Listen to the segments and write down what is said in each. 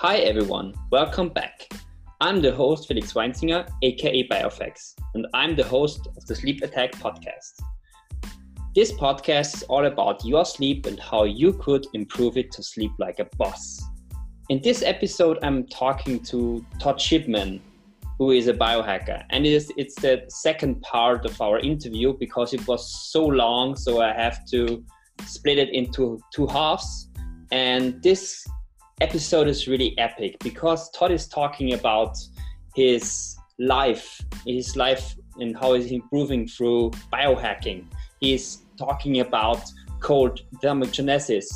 Hi everyone, welcome back. I'm the host Felix Weinzinger, aka Biofex, and I'm the host of the Sleep Attack podcast. This podcast is all about your sleep and how you could improve it to sleep like a boss. In this episode, I'm talking to Todd Shipman, who is a biohacker, and it is, it's the second part of our interview because it was so long, so I have to split it into two halves. And this episode is really epic because Todd is talking about his life, his life and how he's improving through biohacking. He's talking about cold thermogenesis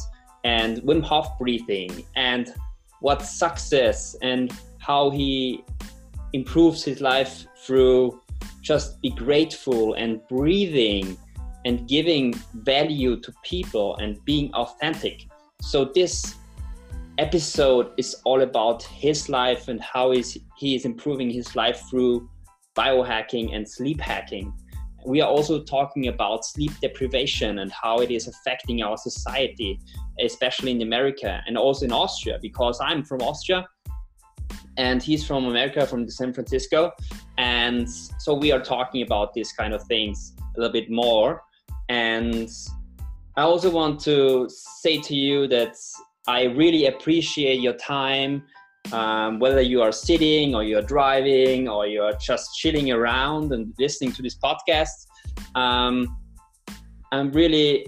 and Wim Hof breathing and what success and how he improves his life through just be grateful and breathing and giving value to people and being authentic. So this episode is all about his life and how is he is improving his life through biohacking and sleep hacking. We are also talking about sleep deprivation and how it is affecting our society, especially in America and also in Austria, because I'm from Austria and he's from America, from San Francisco. And so we are talking about these kind of things a little bit more. And I also want to say to you that I really appreciate your time, um, whether you are sitting or you're driving or you're just chilling around and listening to this podcast. Um, I'm really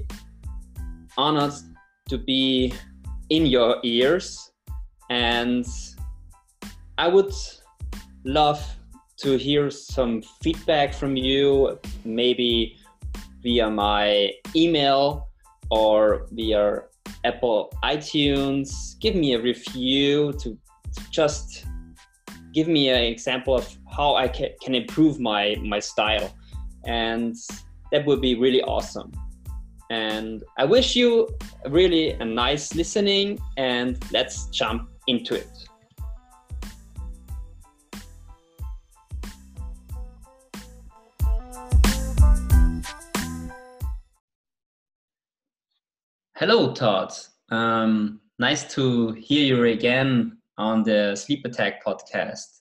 honored to be in your ears, and I would love to hear some feedback from you, maybe via my email or via Apple iTunes, give me a review to just give me an example of how I can, can improve my, my style. And that would be really awesome. And I wish you really a nice listening and let's jump into it. Hello, Todd. Um, nice to hear you again on the Sleep Attack podcast.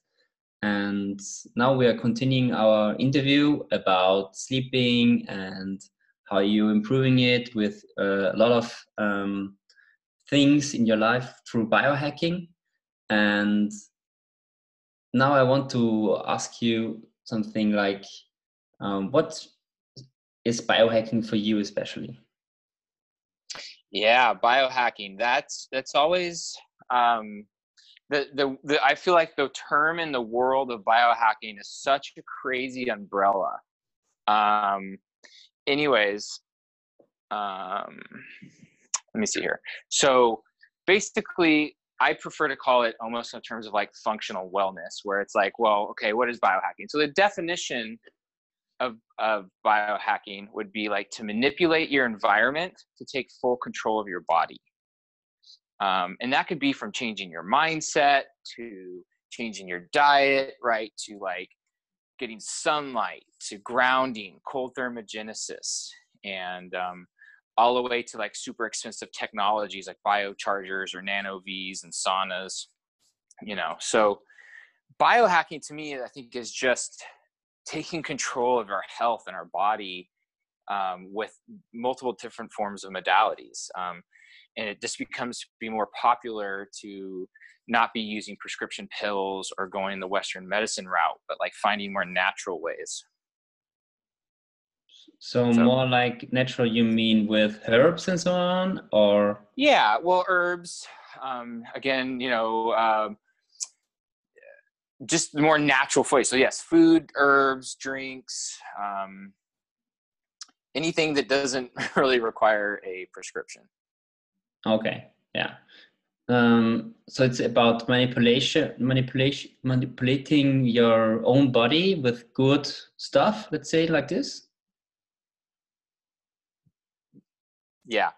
And now we are continuing our interview about sleeping and how you're improving it with a lot of um, things in your life through biohacking. And now I want to ask you something like um, what is biohacking for you, especially? Yeah, biohacking. That's that's always um, the, the the I feel like the term in the world of biohacking is such a crazy umbrella. Um, anyways, um, let me see here. So basically, I prefer to call it almost in terms of like functional wellness, where it's like, well, okay, what is biohacking? So the definition of, of biohacking would be like to manipulate your environment to take full control of your body. Um, and that could be from changing your mindset to changing your diet, right? To like getting sunlight, to grounding, cold thermogenesis, and um, all the way to like super expensive technologies like biochargers or NanoVis and saunas, you know. So biohacking to me, I think is just taking control of our health and our body um, with multiple different forms of modalities. Um, and it just becomes to be more popular to not be using prescription pills or going the Western medicine route, but like finding more natural ways. So, so more like natural, you mean with herbs and so on, or? Yeah, well, herbs. Um, again, you know, just more natural flavor. So yes, food, herbs, drinks, um, anything that doesn't really require a prescription. Okay. Yeah. Um, so it's about manipulation, manipulation, manipulating your own body with good stuff. Let's say like this. Yeah.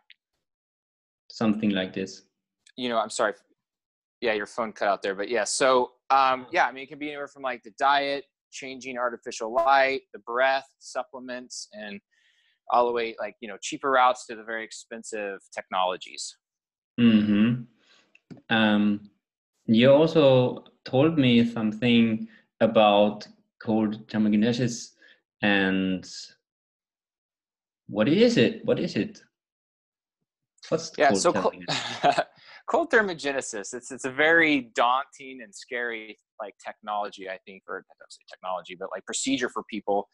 Something like this. You know, I'm sorry. Yeah, your phone cut out there, but yeah. So um, yeah, I mean, it can be anywhere from like the diet, changing artificial light, the breath, supplements, and all the way like you know cheaper routes to the very expensive technologies. Hmm. Um. you also told me something about cold thermogenesis and what is it? What is it? What's yeah, cold so cold, cold thermogenesis. It's it's a very daunting and scary like technology, I think, or I don't say technology, but like procedure for people.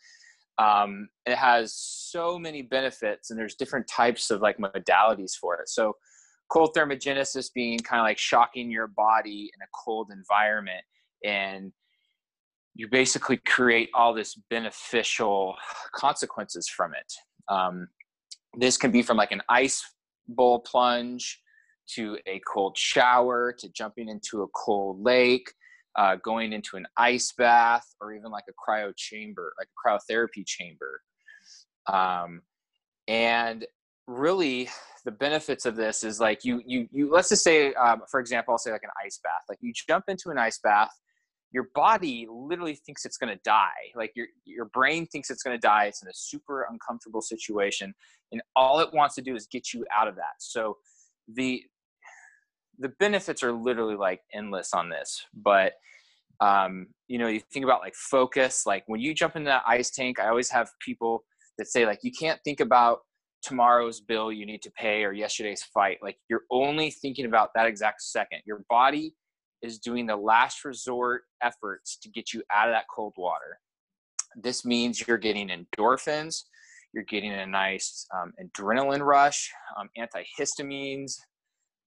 Um, it has so many benefits, and there's different types of like modalities for it. So, cold thermogenesis being kind of like shocking your body in a cold environment, and you basically create all this beneficial consequences from it. Um, this can be from like an ice bowl plunge to a cold shower to jumping into a cold lake, uh, going into an ice bath, or even like a cryo chamber, like a cryotherapy chamber. Um, and really, the benefits of this is like you you you let's just say, um, for example, I'll say like an ice bath. Like you jump into an ice bath your body literally thinks it's going to die like your your brain thinks it's going to die it's in a super uncomfortable situation and all it wants to do is get you out of that so the the benefits are literally like endless on this but um, you know you think about like focus like when you jump into that ice tank i always have people that say like you can't think about tomorrow's bill you need to pay or yesterday's fight like you're only thinking about that exact second your body is doing the last resort efforts to get you out of that cold water. This means you're getting endorphins, you're getting a nice um, adrenaline rush, um, antihistamines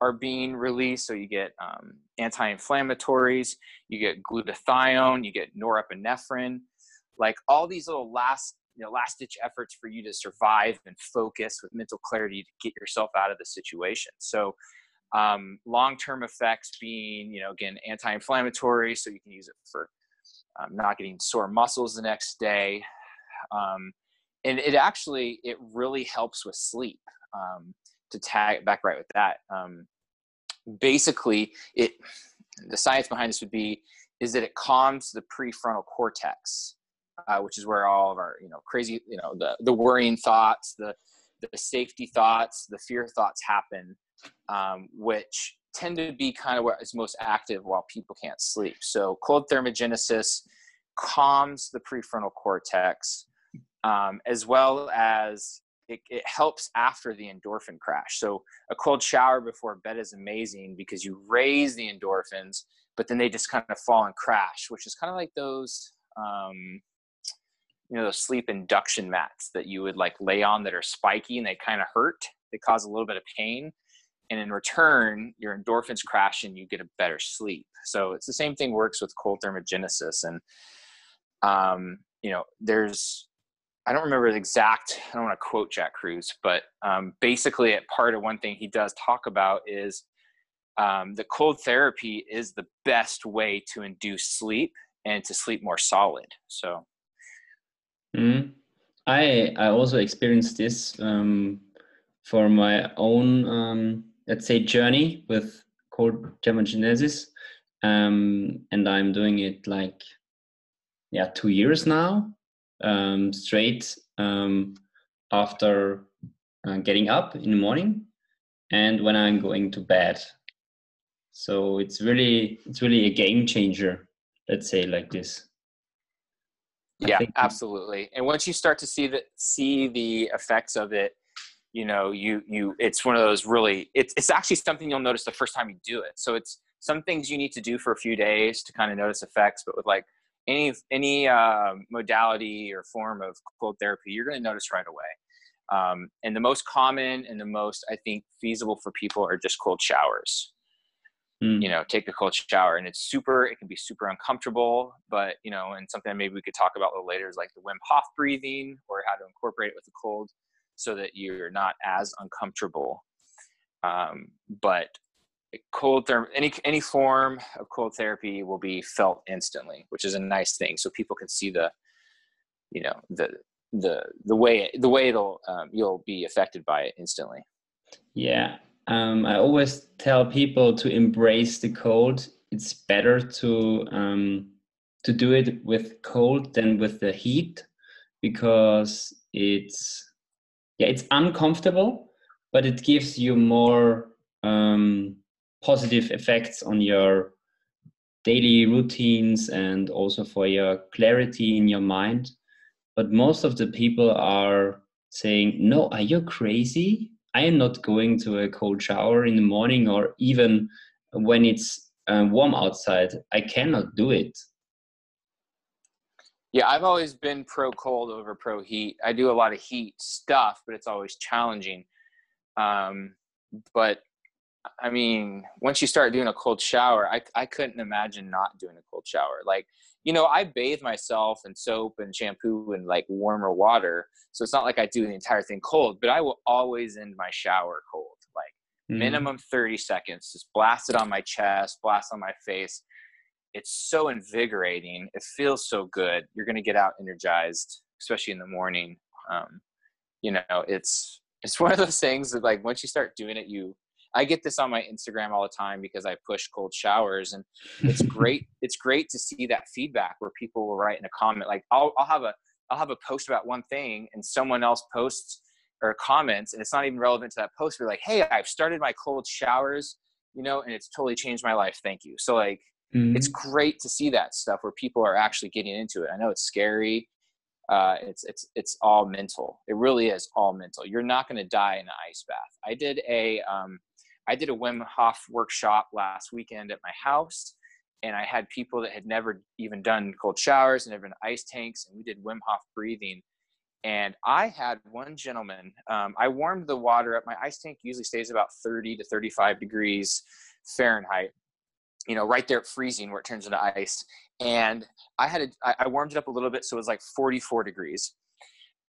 are being released, so you get um, anti-inflammatories, you get glutathione, you get norepinephrine, like all these little last you know last ditch efforts for you to survive and focus with mental clarity to get yourself out of the situation. So um, long-term effects being, you know, again, anti-inflammatory, so you can use it for um, not getting sore muscles the next day. Um, and it actually, it really helps with sleep. Um, to tag back right with that, um, basically, it the science behind this would be is that it calms the prefrontal cortex, uh, which is where all of our, you know, crazy, you know, the the worrying thoughts, the the safety thoughts, the fear thoughts happen um, which tend to be kind of what is most active while people can't sleep. So cold thermogenesis calms the prefrontal cortex, um, as well as it, it, helps after the endorphin crash. So a cold shower before bed is amazing because you raise the endorphins, but then they just kind of fall and crash, which is kind of like those, um, you know, those sleep induction mats that you would like lay on that are spiky and they kind of hurt. They cause a little bit of pain and in return your endorphins crash and you get a better sleep so it's the same thing works with cold thermogenesis and um, you know there's i don't remember the exact i don't want to quote Jack Kruse, but um, basically at part of one thing he does talk about is um, the cold therapy is the best way to induce sleep and to sleep more solid so mm. i i also experienced this um, for my own um, let's say journey with cold thermogenesis um, and i'm doing it like yeah two years now um, straight um, after uh, getting up in the morning and when i'm going to bed. So it's really it's really a game changer let's say like this. Yeah absolutely. And once you start to see the see the effects of it you know you you it's one of those really it's it's actually something you'll notice the first time you do it. So it's some things you need to do for a few days to kind of notice effects but with like any any uh, modality or form of cold therapy you're going to notice right away um, and the most common and the most i think feasible for people are just cold showers mm. you know take a cold shower and it's super it can be super uncomfortable but you know and something maybe we could talk about a little later is like the wim hof breathing or how to incorporate it with the cold so that you're not as uncomfortable. Um, but cold therm any any form of cold therapy will be felt instantly, which is a nice thing. So people can see the, you know, the the the way the way it'll um, you'll be affected by it instantly. Yeah, um, I always tell people to embrace the cold. It's better to um, to do it with cold than with the heat because it's yeah it's uncomfortable but it gives you more um, positive effects on your daily routines and also for your clarity in your mind. But most of the people are saying, No, are you crazy? I am not going to a cold shower in the morning or even when it's uh, warm outside. I cannot do it. Yeah, I've always been pro cold over pro heat. I do a lot of heat stuff, but it's always challenging. Um, but I mean, once you start doing a cold shower, I, I couldn't imagine not doing a cold shower. Like, you know, I bathe myself in soap and shampoo and like warmer water. So it's not like I do the entire thing cold, but I will always end my shower cold, like mm-hmm. minimum 30 seconds, just blast it on my chest, blast on my face. It's so invigorating. It feels so good. You're going to get out energized, especially in the morning. Um, you know, it's, it's one of those things that like once you start doing it, you, I get this on my Instagram all the time because I push cold showers and it's great. it's great to see that feedback where people will write in a comment. Like I'll, I'll have a, I'll have a post about one thing and someone else posts or comments and it's not even relevant to that post. We're like, Hey, I've started my cold showers, you know, and it's totally changed my life. Thank you. So like, mm-hmm. it's great to see that stuff where people are actually getting into it. I know it's scary. Uh, it's it's it's all mental. It really is all mental. You're not going to die in an ice bath. I did a um, I did a Wim Hof workshop last weekend at my house, and I had people that had never even done cold showers and never been ice tanks, and we did Wim Hof breathing. And I had one gentleman. Um, I warmed the water up. My ice tank usually stays about 30 to 35 degrees Fahrenheit. You know, right there at freezing where it turns into ice. And I had a, I warmed it up a little bit, so it was like 44 degrees.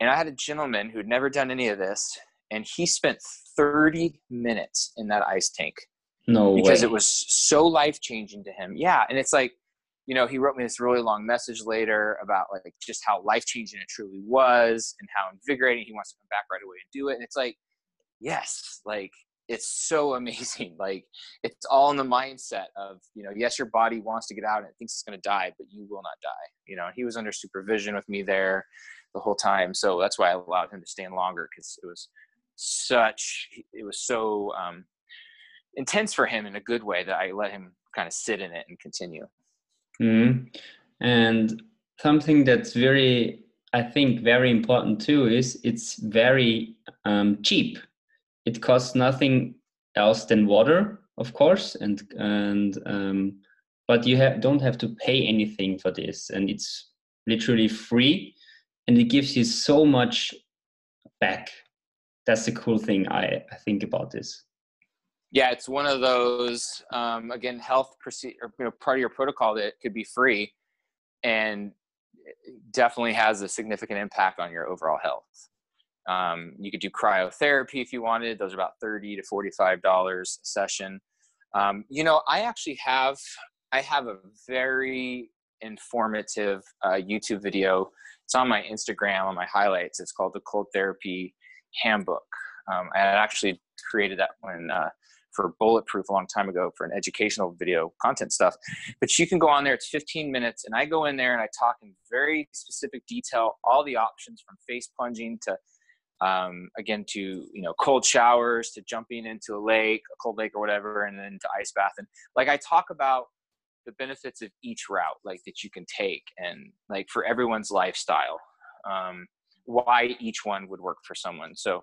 And I had a gentleman who'd never done any of this, and he spent 30 minutes in that ice tank. No because way. it was so life changing to him. Yeah, and it's like, you know, he wrote me this really long message later about like just how life changing it truly was and how invigorating he wants to come back right away and do it. And it's like, yes, like it's so amazing. Like it's all in the mindset of, you know, yes, your body wants to get out and it thinks it's going to die, but you will not die. You know, he was under supervision with me there the whole time. So that's why I allowed him to stay in longer because it was such it was so um, intense for him in a good way that I let him kind of sit in it and continue. Mm-hmm. And something that's very, I think, very important too is it's very um, cheap. It costs nothing else than water, of course, and and um, but you ha- don't have to pay anything for this, and it's literally free, and it gives you so much back that's the cool thing I, I think about this. Yeah, it's one of those um, again health procedure, you know, part of your protocol that could be free, and definitely has a significant impact on your overall health. Um, you could do cryotherapy if you wanted; those are about thirty to forty-five dollars a session. Um, you know, I actually have I have a very informative uh, YouTube video. It's on my Instagram on my highlights. It's called the Cold Therapy handbook. Um, I had actually created that one uh, for Bulletproof a long time ago for an educational video content stuff. But you can go on there, it's 15 minutes, and I go in there and I talk in very specific detail all the options from face plunging to um, again to you know cold showers to jumping into a lake a cold lake or whatever and then to ice bath and like i talk about the benefits of each route like that you can take and like for everyone's lifestyle um, why each one would work for someone. So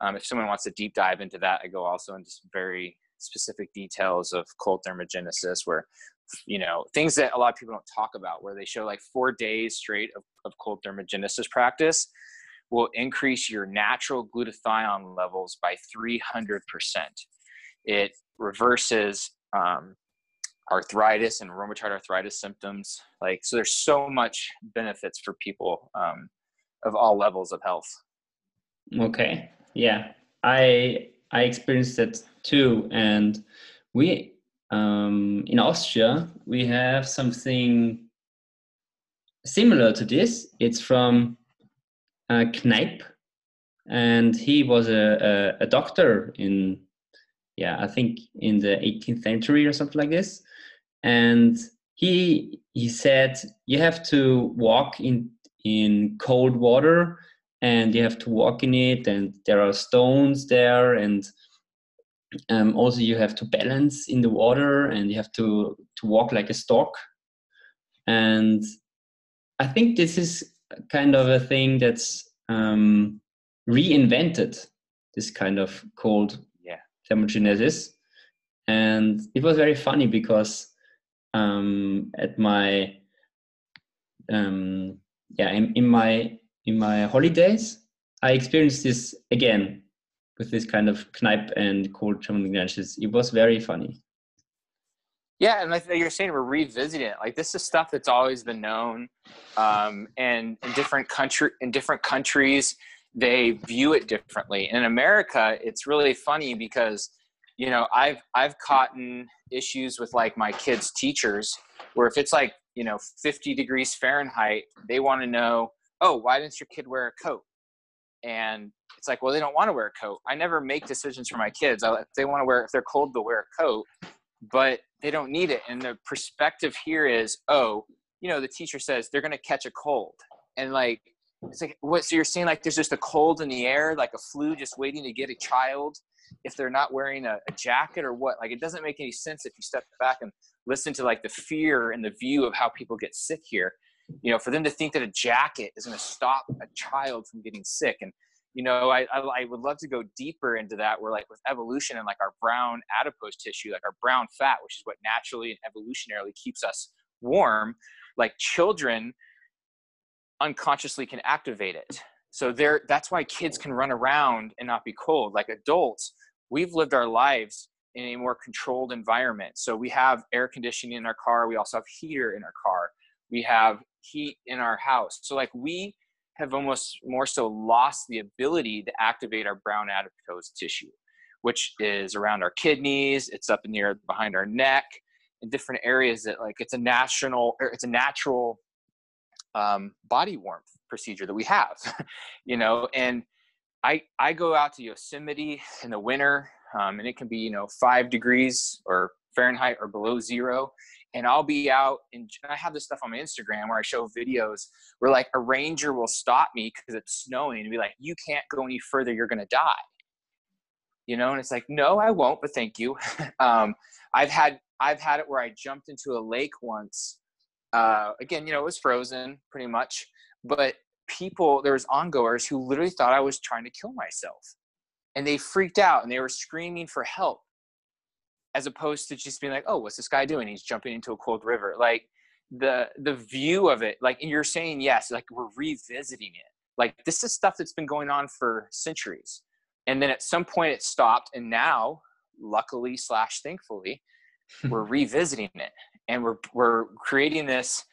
um, if someone wants to deep dive into that, I go also into some very specific details of cold thermogenesis where you know things that a lot of people don't talk about where they show like four days straight of, of cold thermogenesis practice will increase your natural glutathione levels by 300% it reverses um, arthritis and rheumatoid arthritis symptoms like so there's so much benefits for people um, of all levels of health. Okay. Yeah. I I experienced that too. And we um, in Austria we have something similar to this. It's from uh, Kneipp, and he was a, a, a doctor in yeah I think in the 18th century or something like this. And he he said you have to walk in in cold water and you have to walk in it and there are stones there and um, also you have to balance in the water and you have to to walk like a stork and i think this is kind of a thing that's um, reinvented this kind of cold yeah. thermogenesis and it was very funny because um, at my um, yeah in, in my in my holidays i experienced this again with this kind of Kneipp and cold thermogenesis it was very funny yeah, and like you're saying, we're revisiting it. Like this is stuff that's always been known, um, and in different country in different countries, they view it differently. In America, it's really funny because you know I've I've caught in issues with like my kids' teachers where if it's like you know 50 degrees Fahrenheit, they want to know, oh, why didn't your kid wear a coat? And it's like, well, they don't want to wear a coat. I never make decisions for my kids. I, they want to wear, if they're cold, they'll wear a coat. But they don't need it. And the perspective here is, oh, you know, the teacher says they're going to catch a cold. And like, it's like, what? So you're saying like there's just a cold in the air, like a flu just waiting to get a child if they're not wearing a, a jacket or what? Like, it doesn't make any sense if you step back and listen to like the fear and the view of how people get sick here. You know, for them to think that a jacket is going to stop a child from getting sick. And you know I, I, I would love to go deeper into that where like with evolution and like our brown adipose tissue like our brown fat which is what naturally and evolutionarily keeps us warm like children unconsciously can activate it so there that's why kids can run around and not be cold like adults we've lived our lives in a more controlled environment so we have air conditioning in our car we also have heater in our car we have heat in our house so like we have almost more so lost the ability to activate our brown adipose tissue, which is around our kidneys, it's up near behind our neck, in different areas that like it's a national it's a natural um, body warmth procedure that we have, you know. And I I go out to Yosemite in the winter, um, and it can be you know five degrees or Fahrenheit or below zero, and I'll be out and I have this stuff on my Instagram where I show videos where like a ranger will stop me because it's snowing and be like, "You can't go any further. You're gonna die." You know, and it's like, "No, I won't, but thank you." um, I've had I've had it where I jumped into a lake once. Uh, again, you know, it was frozen pretty much, but people there was ongoers who literally thought I was trying to kill myself, and they freaked out and they were screaming for help as opposed to just being like, oh, what's this guy doing? He's jumping into a cold river. Like the the view of it, like and you're saying yes, like we're revisiting it. Like this is stuff that's been going on for centuries. And then at some point it stopped, and now, luckily slash thankfully, we're revisiting it. And we're we're creating this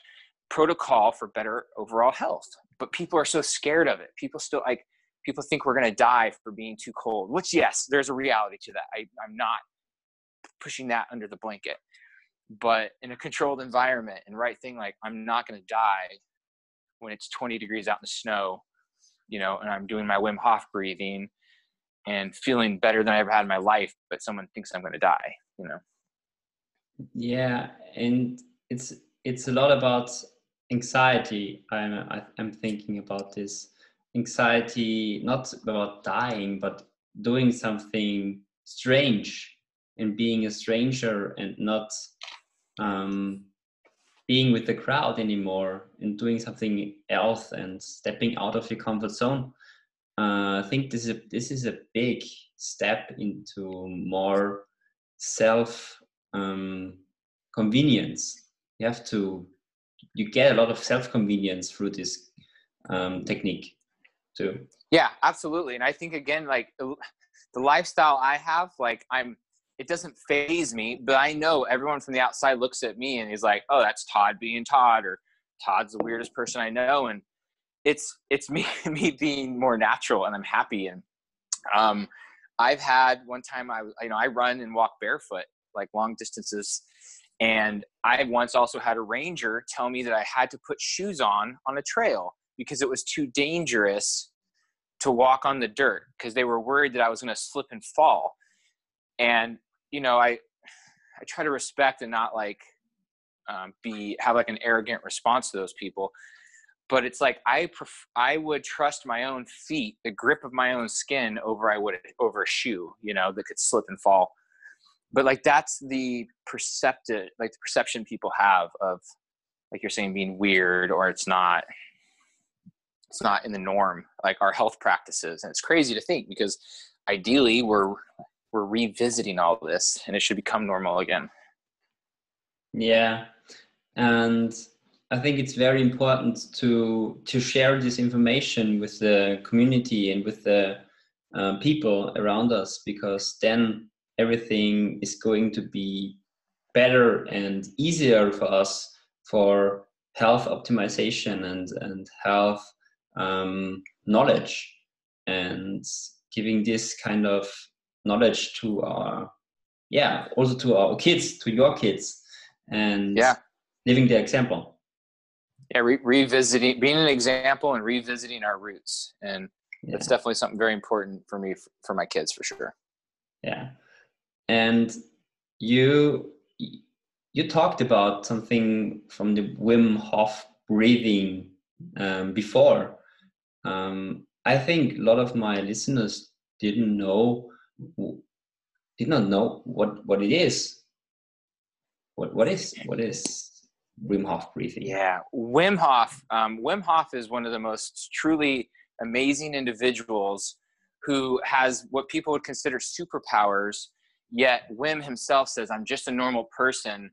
protocol for better overall health. But people are so scared of it. People still like people think we're gonna die for being too cold, which yes, there's a reality to that. I, I'm not pushing that under the blanket. But in a controlled environment and right thing, like I'm not going to die when it's 20 degrees out in the snow, you know, and I'm doing my Wim Hof breathing and feeling better than I ever had in my life, but someone thinks I'm going to die, you know? Yeah. And it's, it's a lot about anxiety. I'm, I'm thinking about this anxiety, not about dying, but doing something strange and being a stranger and not um, being with the crowd anymore and doing something else and stepping out of your comfort zone. Uh, I think this is a, this is a big step into more self um, convenience. You have to you get a lot of self convenience through this um, technique too. Yeah, absolutely. And I think again, like the lifestyle I have, like I'm it doesn't phase me, but I know everyone from the outside looks at me and he's like, "Oh, that's Todd being Todd," or "Todd's the weirdest person I know," and it's it's me me being more natural, and I'm happy. And um, I've had one time I you know I run and walk barefoot like long distances, and I once also had a ranger tell me that I had to put shoes on on a trail because it was too dangerous to walk on the dirt because they were worried that I was going to slip and fall. And you know, I I try to respect and not like um, be have like an arrogant response to those people. but it's like I pref- I would trust my own feet, the grip of my own skin over I would over a shoe, you know, that could slip and fall. But like that's the perceptive, like the perception people have of, like you're saying, being weird or it's not, it's not in the norm, like our health practices, and it's crazy to think because ideally we're we're revisiting all this and it should become normal again. Yeah, and I think it's very important to to share this information with the community and with the uh, people around us because then everything is going to be better and easier for us for health optimization and and health um, knowledge and giving this kind of knowledge to our yeah also to our kids to your kids and yeah. living the example. Yeah re- revisiting being an example and revisiting our roots. And yeah. that's definitely something very important for me for, for my kids for sure. Yeah. And you you talked about something from the wim hof breathing um, before um, i think a lot of my listeners didn't know did not know what what it is what what is what is Wim Hof breathing. Yeah, Wim Hof. Um, Wim Hof is one of the most truly amazing individuals who has what people would consider superpowers. Yet Wim himself says, "I'm just a normal person,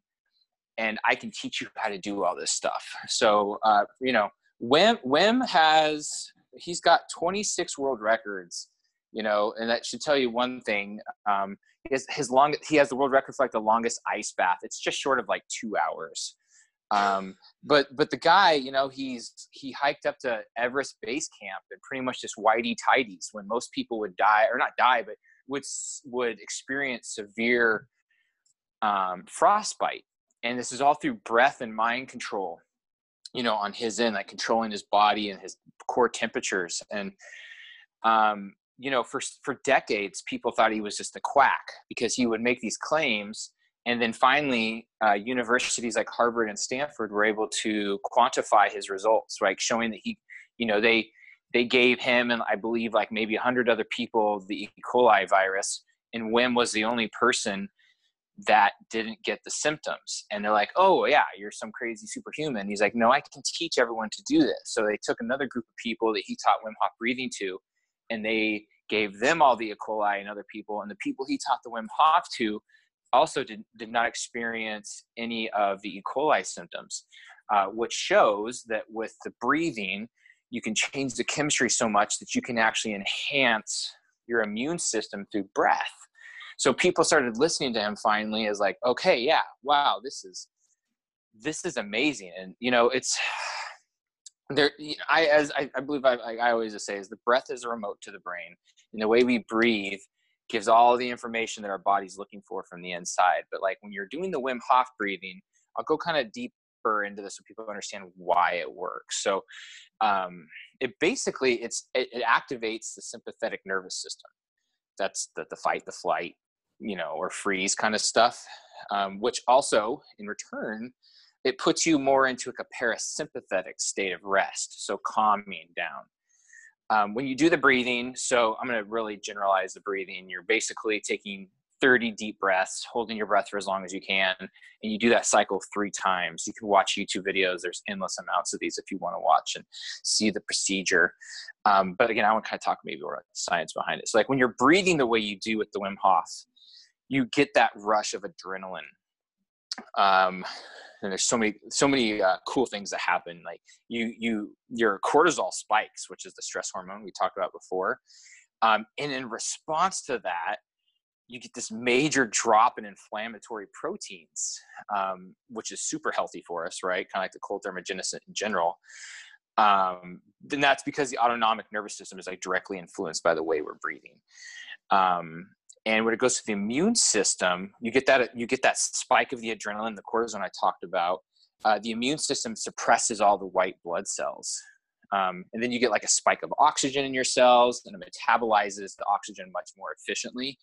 and I can teach you how to do all this stuff." So, uh, you know, Wim Wim has he's got 26 world records. You know, and that should tell you one thing. Um, his, his long he has the world record for like the longest ice bath. It's just short of like two hours um, but but the guy, you know, he's he hiked up to Everest base camp and pretty much just whitey tidies when most people would die or not die, but would would experience severe um, frostbite. And this is all through breath and mind control, you know, on his end, like controlling his body and his core temperatures. And um, you know, for for decades, people thought he was just a quack because he would make these claims. And then finally uh, universities like harvard and stanford were able to quantify his results right? Showing that he you know they they gave him and i believe like maybe 100 other people the e. coli virus. And wim was the only person that didn't get the symptoms. And they're like oh yeah you're some crazy superhuman. He's like no i can teach everyone to do this. So they took another group of people that he taught wim hof breathing to and they gave them all the e. coli and other people. And the people he taught the wim hof to also did, did not experience any of the E. coli symptoms, uh, which shows that with the breathing, you can change the chemistry so much that you can actually enhance your immune system through breath. So people started listening to him finally as like, okay, yeah, wow, this is this is amazing, and you know, it's there. I as I, I believe I, I always say is the breath is a remote to the brain, and the way we breathe gives all the information that our body's looking for from the inside. But like when you're doing the Wim Hof breathing, I'll go kind of deeper into this so people understand why it works. So um, it basically it's it, it, activates the sympathetic nervous system. That's the the fight, the flight, you know, or freeze kind of stuff. Um, which also, in return, it puts you more into like a parasympathetic state of rest, so calming down um, when you do the breathing, so I'm going to really generalize the breathing. You're basically taking 30 deep breaths, holding your breath for as long as you can, and you do that cycle three times. You can watch YouTube videos. There's endless amounts of these if you want to watch and see the procedure. Um, but again, I want to kind of talk maybe about the science behind it. So, like when you're breathing the way you do with the Wim Hof, you get that rush of adrenaline. Um, and there's so many so many uh, cool things that happen like you you your cortisol spikes which is the stress hormone we talked about before. Um, and in response to that you get this major drop in inflammatory proteins um, which is super healthy for us right? Kind of like the cold thermogenesis in general. Um, then that's because the autonomic nervous system is like directly influenced by the way we're breathing. Um, and when it goes to the immune system you get that you get that spike of the adrenaline the cortisone i talked about uh, the immune system suppresses all the white blood cells um, and then you get like a spike of oxygen in your cells and it metabolizes the oxygen much more efficiently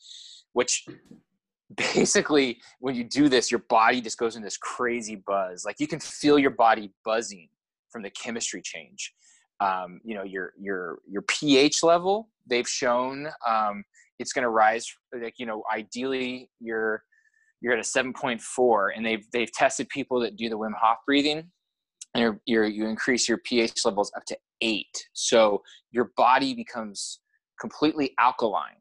which basically when you do this your body just goes in this crazy buzz like you can feel your body buzzing from the chemistry change. Um, you know, your your your pH level. They've shown um, it's going to rise. Like you know, ideally you're you're at a 7.4, and they've they've tested people that do the Wim Hof breathing, and you're, you increase your pH levels up to eight. So your body becomes completely alkaline.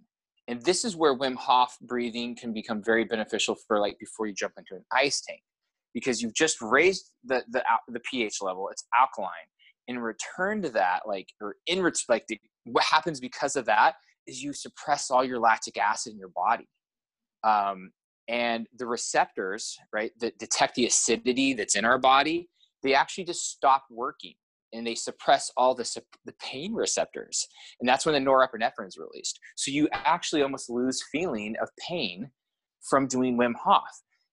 And this is where Wim Hof breathing can become very beneficial for like before you jump into an ice tank because you've just raised the the, the pH level. It's alkaline. In return to that, like or in like the, what happens because of that is you suppress all your lactic acid in your body. Um, and the receptors, right, that detect the acidity that's in our body, they actually just stop working and they suppress all the, the pain receptors. And that's when the norepinephrine is released. So you actually almost lose feeling of pain from doing Wim Hof.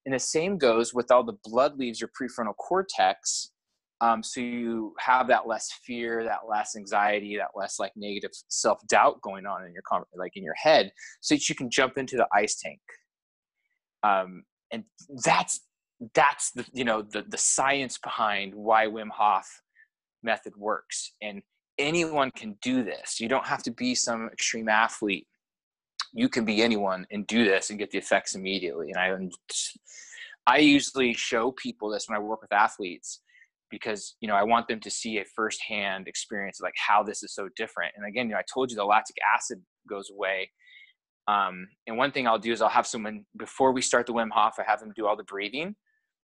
And the same goes with all the blood leaves your prefrontal cortex. Um, so you have that less fear, that less anxiety, that less like negative self doubt going on in your like in your head, so that you can jump into the ice tank. Um, and that's that's the you know the the science behind why Wim Hof method works. And anyone can do this. You don't have to be some extreme athlete. You can be anyone and do this and get the effects immediately. And I, I usually show people this when I work with athletes because you know I want them to see a firsthand experience like how this is so different. And again, you know, I told you the lactic acid goes away. Um, and one thing I'll do is I'll have someone before we start the Wim Hof, I have them do all the breathing.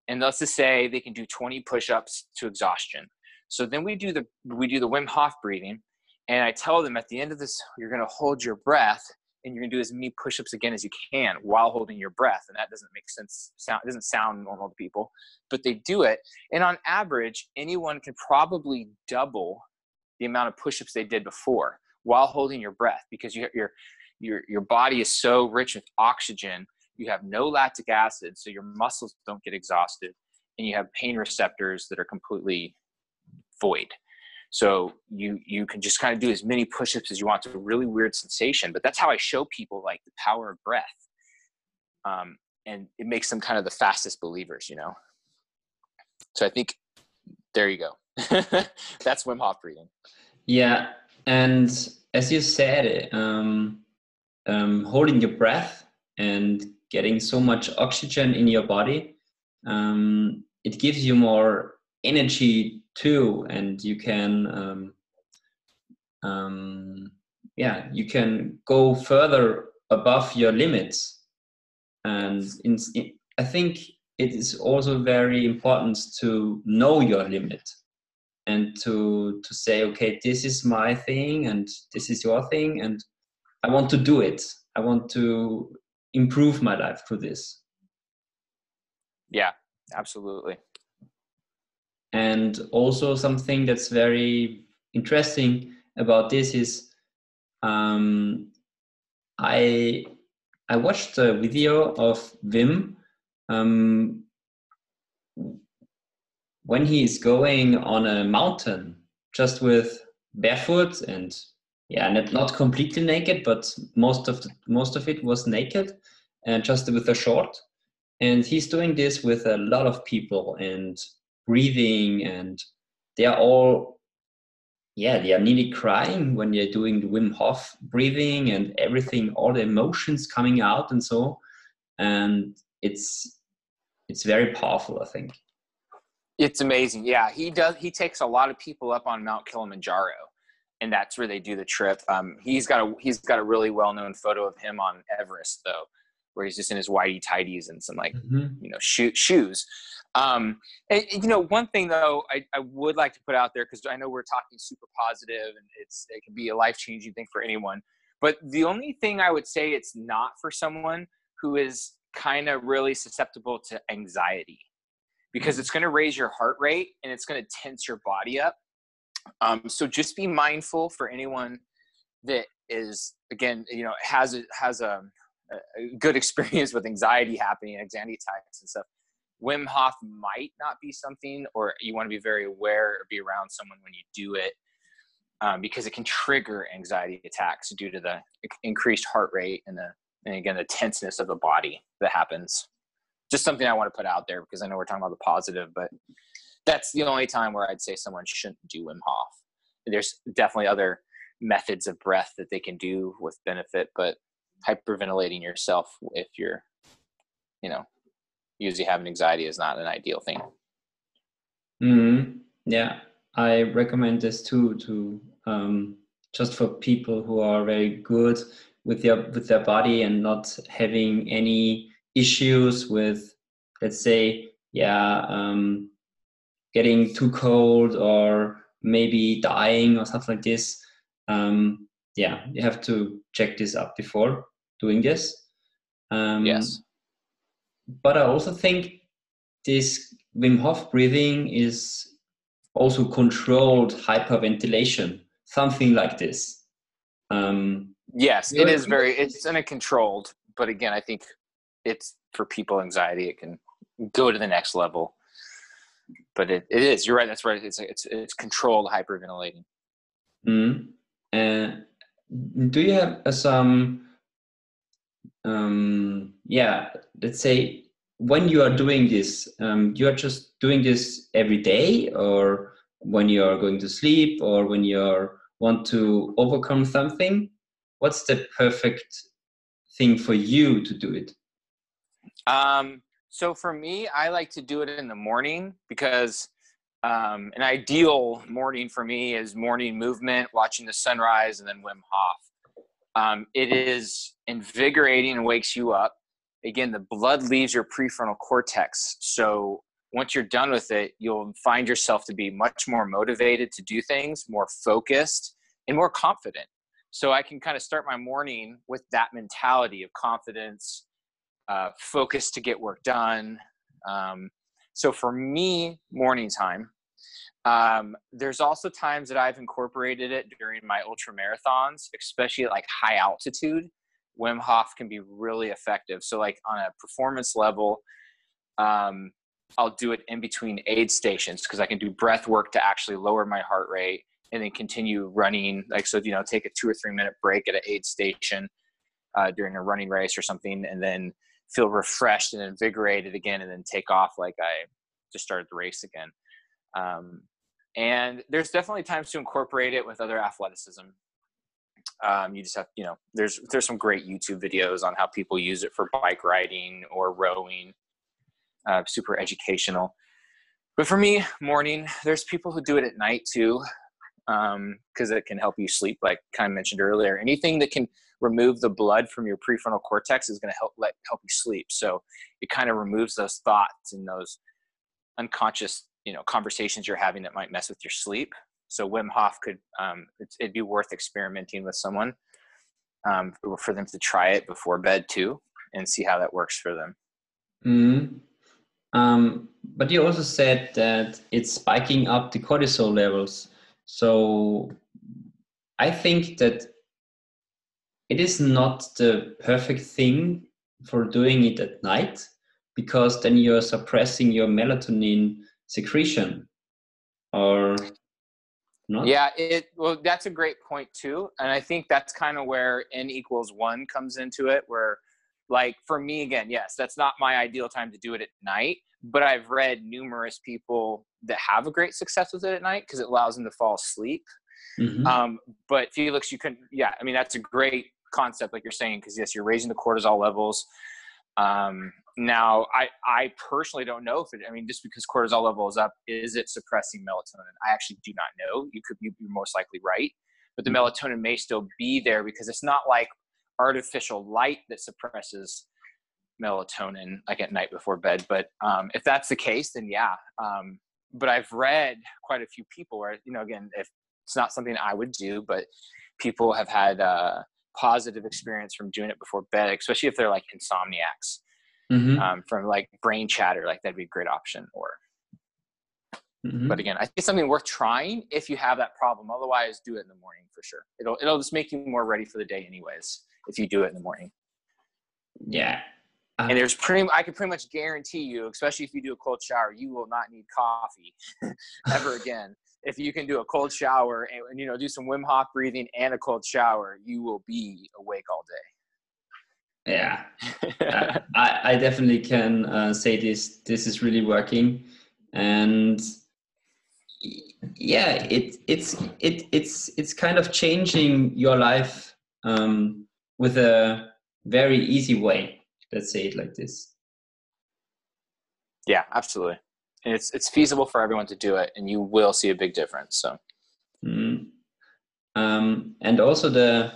And let's just say they can do 20 push-ups to exhaustion. So then we do the we do the Wim Hof breathing, and I tell them at the end of this, you're going to hold your breath and you're going to do as many push-ups again as you can while holding your breath. And that doesn't make sense. Sound it doesn't sound normal to people, but they do it. And on average, anyone can probably double the amount of push-ups they did before while holding your breath because you, your your your body is so rich with oxygen. You have no lactic acid, so your muscles don't get exhausted, and you have pain receptors that are completely void. So you you can just kind of do as many push-ups as you want. It's a really weird sensation, but that's how I show people like the power of breath. Um, and it makes them kind of the fastest believers, you know. So I think there you go. that's Wim Hof breathing. Yeah, and as you said, um, um, holding your breath and getting so much oxygen in your body, um, it gives you more energy too and you can um, um, yeah you can go further above your limits. And in, in, i think it is also very important to know your limit and to to say okay this is my thing and this is your thing and i want to do it. I want to improve my life through this. Yeah absolutely and also something that's very interesting about this is um, I I watched a video of Wim um, when he is going on a mountain just with barefoot and yeah not, not completely naked but most of the, most of it was naked and just with a short. And he's doing this with a lot of people and breathing and they are all yeah they are nearly crying when they're doing the wim hof breathing and everything all the emotions coming out and so. And it's it's very powerful i think. It's amazing. Yeah he does he takes a lot of people up on mount kilimanjaro and that's where they do the trip. Um, he's got a he's got a really well-known photo of him on everest though where he's just in his whitey tidies and some like mm-hmm. you know shoes um, and, and, you know, one thing though, I, I would like to put out there because I know we're talking super positive and it's it can be a life changing thing for anyone. But the only thing I would say it's not for someone who is kind of really susceptible to anxiety because it's going to raise your heart rate and it's going to tense your body up. Um, so just be mindful for anyone that is again, you know, has a, has a, a good experience with anxiety happening, anxiety attacks and stuff Wim Hof might not be something, or you want to be very aware or be around someone when you do it um, because it can trigger anxiety attacks due to the increased heart rate and the and again the tenseness of the body that happens. Just something I want to put out there because I know we're talking about the positive, but that's the only time where I'd say someone shouldn't do Wim Hof. There's definitely other methods of breath that they can do with benefit, but hyperventilating yourself if you're, you know, usually having anxiety is not an ideal thing. Mm, yeah, I recommend this too to um, just for people who are very good with their with their body and not having any issues with, let's say, yeah, um, getting too cold or maybe dying or stuff like this. Um, yeah, you have to check this up before doing this. Um, yes. But I also think this Wim Hof breathing is also controlled hyperventilation, something like this. Um, yes, it is very, it's in a controlled, but again, I think it's for people anxiety, it can go to the next level. But it, it is, you're right, that's right. It's, it's, it's controlled hyperventilating. Mm. And do you have some, um, yeah, let's say when you are doing this, um, you are just doing this every day, or when you are going to sleep, or when you are, want to overcome something. What's the perfect thing for you to do it? Um, so for me, I like to do it in the morning because um, an ideal morning for me is morning movement, watching the sunrise, and then Wim Hof. Um, it is invigorating and wakes you up again, the blood leaves your prefrontal cortex. So once you're done with it, you'll find yourself to be much more motivated to do things, more focused, and more confident. So I can kind of start my morning with that mentality of confidence, uh, focus to get work done. Um, so for me, morning time. Um, there's also times that I've incorporated it during my ultra marathons, especially at like high altitude. Wim Hof can be really effective. So, like on a performance level, um, I'll do it in between aid stations because I can do breath work to actually lower my heart rate and then continue running. Like, so, you know, take a two or three minute break at an aid station uh, during a running race or something, and then feel refreshed and invigorated again, and then take off like I just started the race again. Um, and there's definitely times to incorporate it with other athleticism um, you just have, you know, there's there's some great YouTube videos on how people use it for bike riding or rowing. Uh, super educational. But for me, morning. There's people who do it at night too, because um, it can help you sleep. Like kind of mentioned earlier, anything that can remove the blood from your prefrontal cortex is going to help let help you sleep. So it kind of removes those thoughts and those unconscious, you know, conversations you're having that might mess with your sleep. So Wim Hof could um, it'd be worth experimenting with someone um, for them to try it before bed too and see how that works for them. Mm. Um, but you also said that it's spiking up the cortisol levels. So I think that it is not the perfect thing for doing it at night because then you're suppressing your melatonin secretion or not? Yeah, it well that's a great point too. And I think that's kind of where n equals one comes into it, where like for me again, yes, that's not my ideal time to do it at night. But I've read numerous people that have a great success with it at night because it allows them to fall asleep. Mm-hmm. Um, but Felix, you can, yeah, I mean, that's a great concept, like you're saying, because yes, you're raising the cortisol levels. Um, now, I, I personally don't know if it, I mean, just because cortisol level is up, is it suppressing melatonin? I actually do not know. You could be most likely right, but the mm-hmm. melatonin may still be there because it's not like artificial light that suppresses melatonin like at night before bed. But um, if that's the case, then yeah. Um, but I've read quite a few people where, you know, again, if it's not something I would do, but people have had uh, positive experience from doing it before bed, especially if they're like insomniacs. Mm-hmm. um, from like brain chatter like that'd be a great option or mm-hmm. but again i think it's something worth trying if you have that problem. Otherwise do it in the morning for sure. It'll it'll just make you more ready for the day anyways if you do it in the morning. Yeah. Uh, and there's pretty i can pretty much guarantee you especially if you do a cold shower you will not need coffee ever again if you can do a cold shower and, and, you know do some wim hof breathing and a cold shower you will be awake all day. Yeah. I, I definitely can uh, say this this is really working. And yeah it it's it it's it's kind of changing your life um, with a very easy way. Let's say it like this. Yeah absolutely it's it's feasible for everyone to do it and you will see a big difference so mm. um, and also the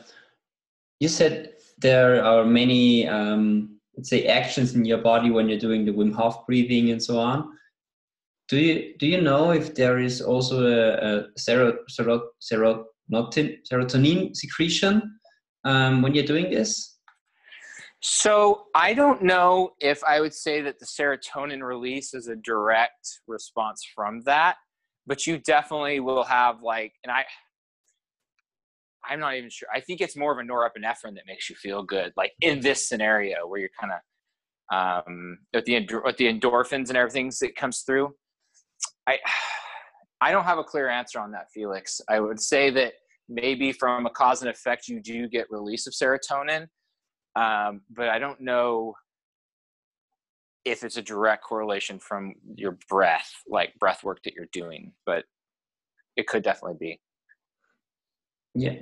you said there are many um, let's say actions in your body when you're doing the Wim Hof breathing and so on do you do you know if there is also a, a serotonin, serotonin secretion um, when you're doing this? So I don't know if I would say that the serotonin release is a direct response from that, but you definitely will have like, and I, I'm not even sure. I think it's more of a norepinephrine that makes you feel good, like in this scenario where you're kind of um, with the with the endorphins and everything that comes through. I I don't have a clear answer on that, Felix. I would say that maybe from a cause and effect, you do get release of serotonin, um, but I don't know if it's a direct correlation from your breath, like breath work that you're doing. But it could definitely be. Yeah,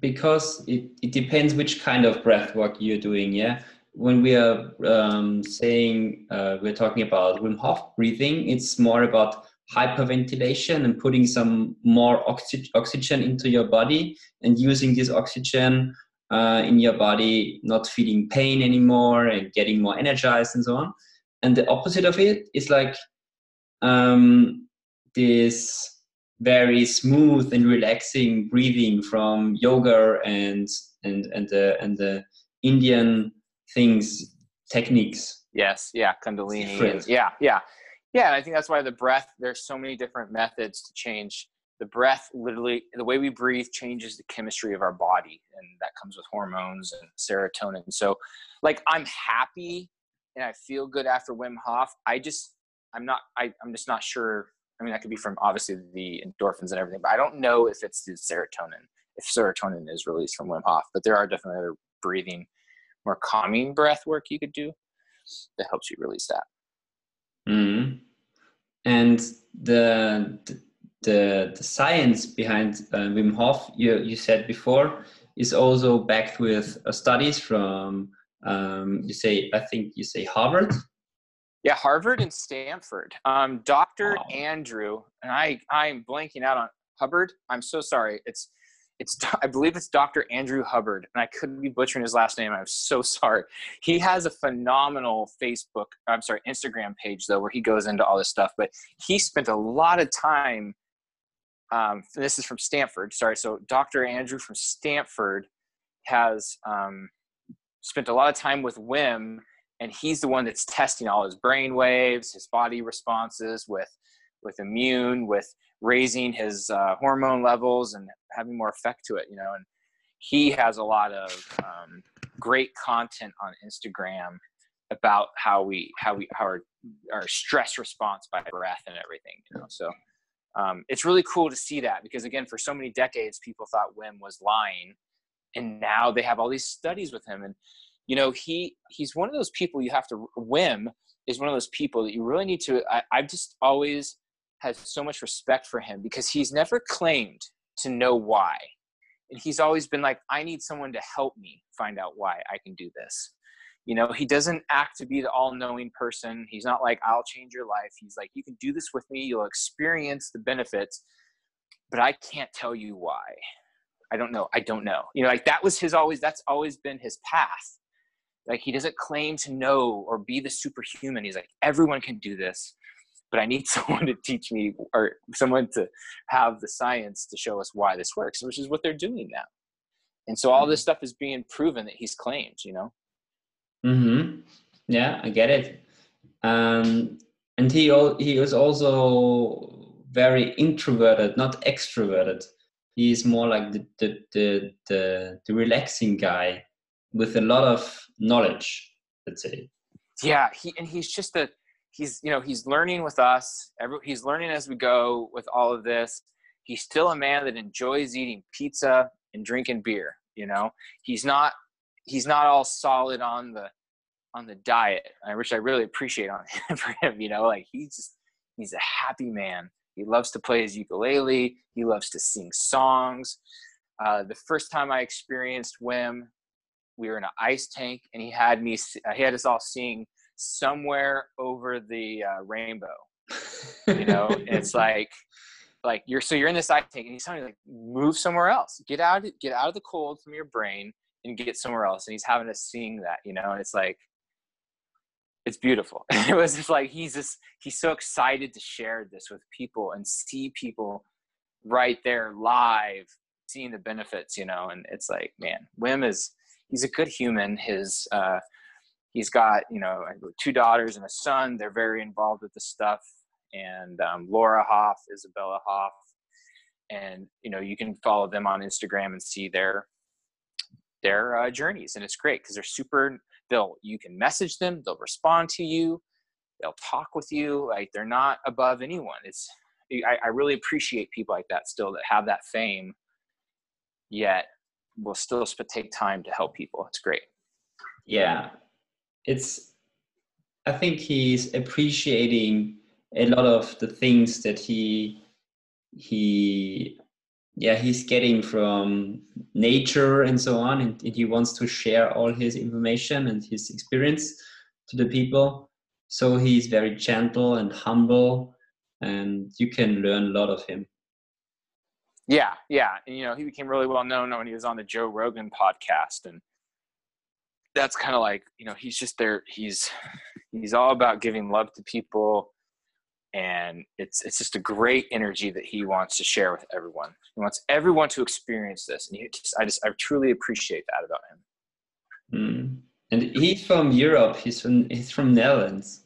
because it, it depends which kind of breath work you're doing. Yeah, when we are um, saying uh, we're talking about Wim Hof breathing, it's more about hyperventilation and putting some more oxy- oxygen into your body and using this oxygen uh, in your body, not feeling pain anymore and getting more energized and so on. And the opposite of it is like um, this very smooth and relaxing breathing from yoga and and and the and the Indian things techniques. Yes, yeah, Kundalini. yeah, yeah yeah And i think that's why the breath there's so many different methods to change the breath literally the way we breathe changes the chemistry of our body and that comes with hormones and serotonin. So like i'm happy and i feel good after wim hof. I just i'm not I, i'm just not sure i mean that could be from obviously the endorphins and everything but i don't know if it's the serotonin if serotonin is released from wim hof but there are definitely other breathing more calming breath work you could do that helps you release that. Mm and the the, the science behind uh, Wim Hof, you, you said before, is also backed with uh, studies from um, you say I think you say Harvard. Yeah, Harvard and Stanford. Um, Dr. Wow. Andrew and I I'm blanking out on Hubbard. I'm so sorry. It's it's I believe it's Dr. Andrew Hubbard, and I could be butchering his last name. I'm so sorry. He has a phenomenal Facebook, I'm sorry, Instagram page though, where he goes into all this stuff. But he spent a lot of time. Um, this is from Stanford. Sorry, so Dr. Andrew from Stanford has um, spent a lot of time with Wim, and he's the one that's testing all his brain waves, his body responses with with immune, with raising his uh, hormone levels and having more effect to it, you know. And he has a lot of um, great content on Instagram about how we how we how our, our stress response by breath and everything, you know. So um, it's really cool to see that because again, for so many decades, people thought Wim was lying, and now they have all these studies with him. And you know, he he's one of those people you have to Wim is one of those people that you really need to. I, I've just always had so much respect for him because he's never claimed to know why. And he's always been like, I need someone to help me find out why I can do this. You know, he doesn't act to be the all knowing person. He's not like, I'll change your life. He's like, you can do this with me. You'll experience the benefits, but I can't tell you why. I don't know. I don't know. You know, like that was his always, that's always been his path. Like he doesn't claim to know or be the superhuman. He's like, everyone can do this but I need someone to teach me or someone to have the science to show us why this works, which is what they're doing now. And so all this mm-hmm. stuff is being proven that he's claimed, you know? Mm-hmm. Yeah, I get it. Um, and he he was also very introverted, not extroverted. He's more like the the, the the the relaxing guy with a lot of knowledge, let's say. Yeah, he and he's just a he's you know he's learning with us every, he's learning as we go with all of this he's still a man that enjoys eating pizza and drinking beer you know he's not he's not all solid on the on the diet I which i really appreciate on him for him you know like he's just he's a happy man He loves to play his ukulele. He loves to sing songs. Uh, the first time I experienced Wim, we were in an ice tank, and he had me. He had us all sing "Somewhere Over the uh, Rainbow." You know, it's like, like you're so you're in this ice tank, and he's telling you like, move somewhere else, get out, get out of the cold from your brain, and get somewhere else. And he's having us sing that, you know, and it's like, it's beautiful. it was just like he's just he's so excited to share this with people and see people right there live seeing the benefits, you know, and it's like, man, Wim is he's a good human. His uh he's got, you know, two daughters and a son. They're very involved with the stuff. And um, Laura Hof, Isabella Hof, and you know, you can follow them on Instagram and see their their uh, journeys, and it's great because they're super. They'll you can message them, they'll respond to you, they'll talk with you. Like they're not above anyone. It's I, I really appreciate people like that still that have that fame yet will still take time to help people. It's great. Yeah. It's, I think he's appreciating a lot of the things that he, he, yeah, he's getting from nature and so on. And, and he wants to share all his information and his experience to the people. So he's very gentle and humble and you can learn a lot of him. Yeah, yeah. And, you know, he became really well known when he was on the Joe Rogan podcast. And that's kind of like, you know, he's just there. He's, he's all about giving love to people. And it's, it's just a great energy that he wants to share with everyone. He wants everyone to experience this. And he just, I just, I truly appreciate that about him. Mm. And he's from Europe. He's from, he's from Netherlands.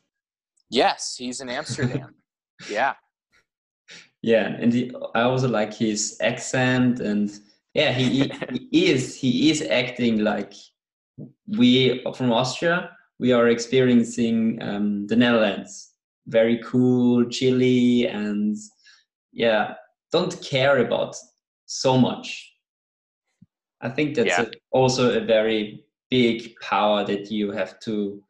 Yes, he's in Amsterdam. yeah yeah and he, i also like his accent and yeah he, he is he is acting like we from austria we are experiencing um, the netherlands very cool chilly and yeah don't care about so much i think that's yeah. a, also a very big power that you have to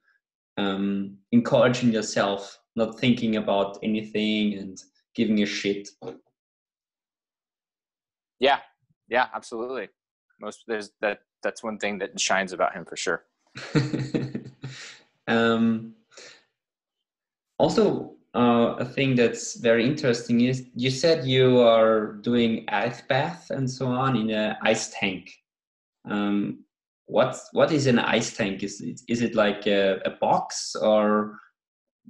um, encourage in yourself not thinking about anything and giving a shit. Yeah, yeah, absolutely. Most there's that that's one thing that shines about him for sure. um, also, uh, a thing that's very interesting is you said you are doing ice bath and so on in an ice tank. Um, what what is an ice tank? Is it, is it like a, a box or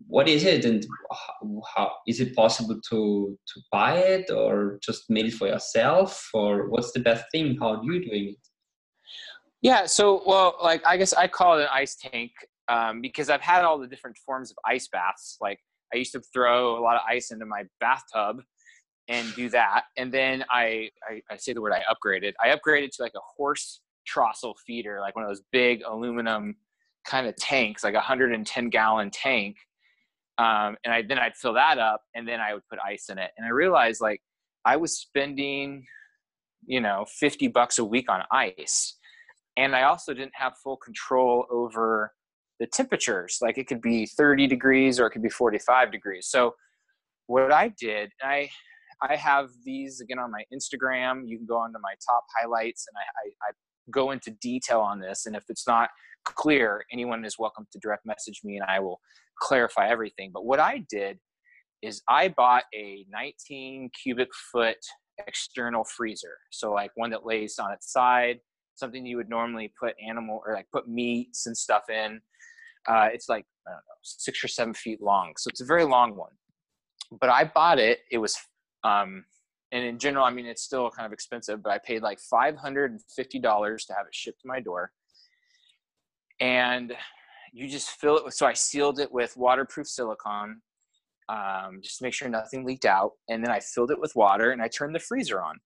what is it and how, how is it possible to to buy it or just made it for yourself or what's the best thing how are you doing it yeah so well like i guess i call it an ice tank um, because i've had all the different forms of ice baths. Like i used to throw a lot of ice into my bathtub and do that. And then i i, I say the word i upgraded. I upgraded to like a horse trossel feeder like one of those big aluminum kind of tanks like a 110 gallon tank. Um, and I then I'd fill that up, and then I would put ice in it. And I realized like I was spending, you know, fifty bucks a week on ice, and I also didn't have full control over the temperatures. Like it could be thirty degrees or it could be forty-five degrees. So what I did, I I have these again on my Instagram. You can go onto my top highlights, and I, I, I go into detail on this. And if it's not clear, anyone is welcome to direct message me, and I will clarify everything. But what I did is I bought a 19 cubic foot external freezer. So like one that lays on its side, something you would normally put animal or like put meats and stuff in. Uh, it's like I don't know six or seven feet long, so it's a very long one. But I bought it. It was, um, and in general, I mean it's still kind of expensive, but I paid like five hundred and fifty dollars to have it shipped to my door. And you just fill it with, so I sealed it with waterproof silicone, um, just to make sure nothing leaked out. And then I filled it with water and I turned the freezer on.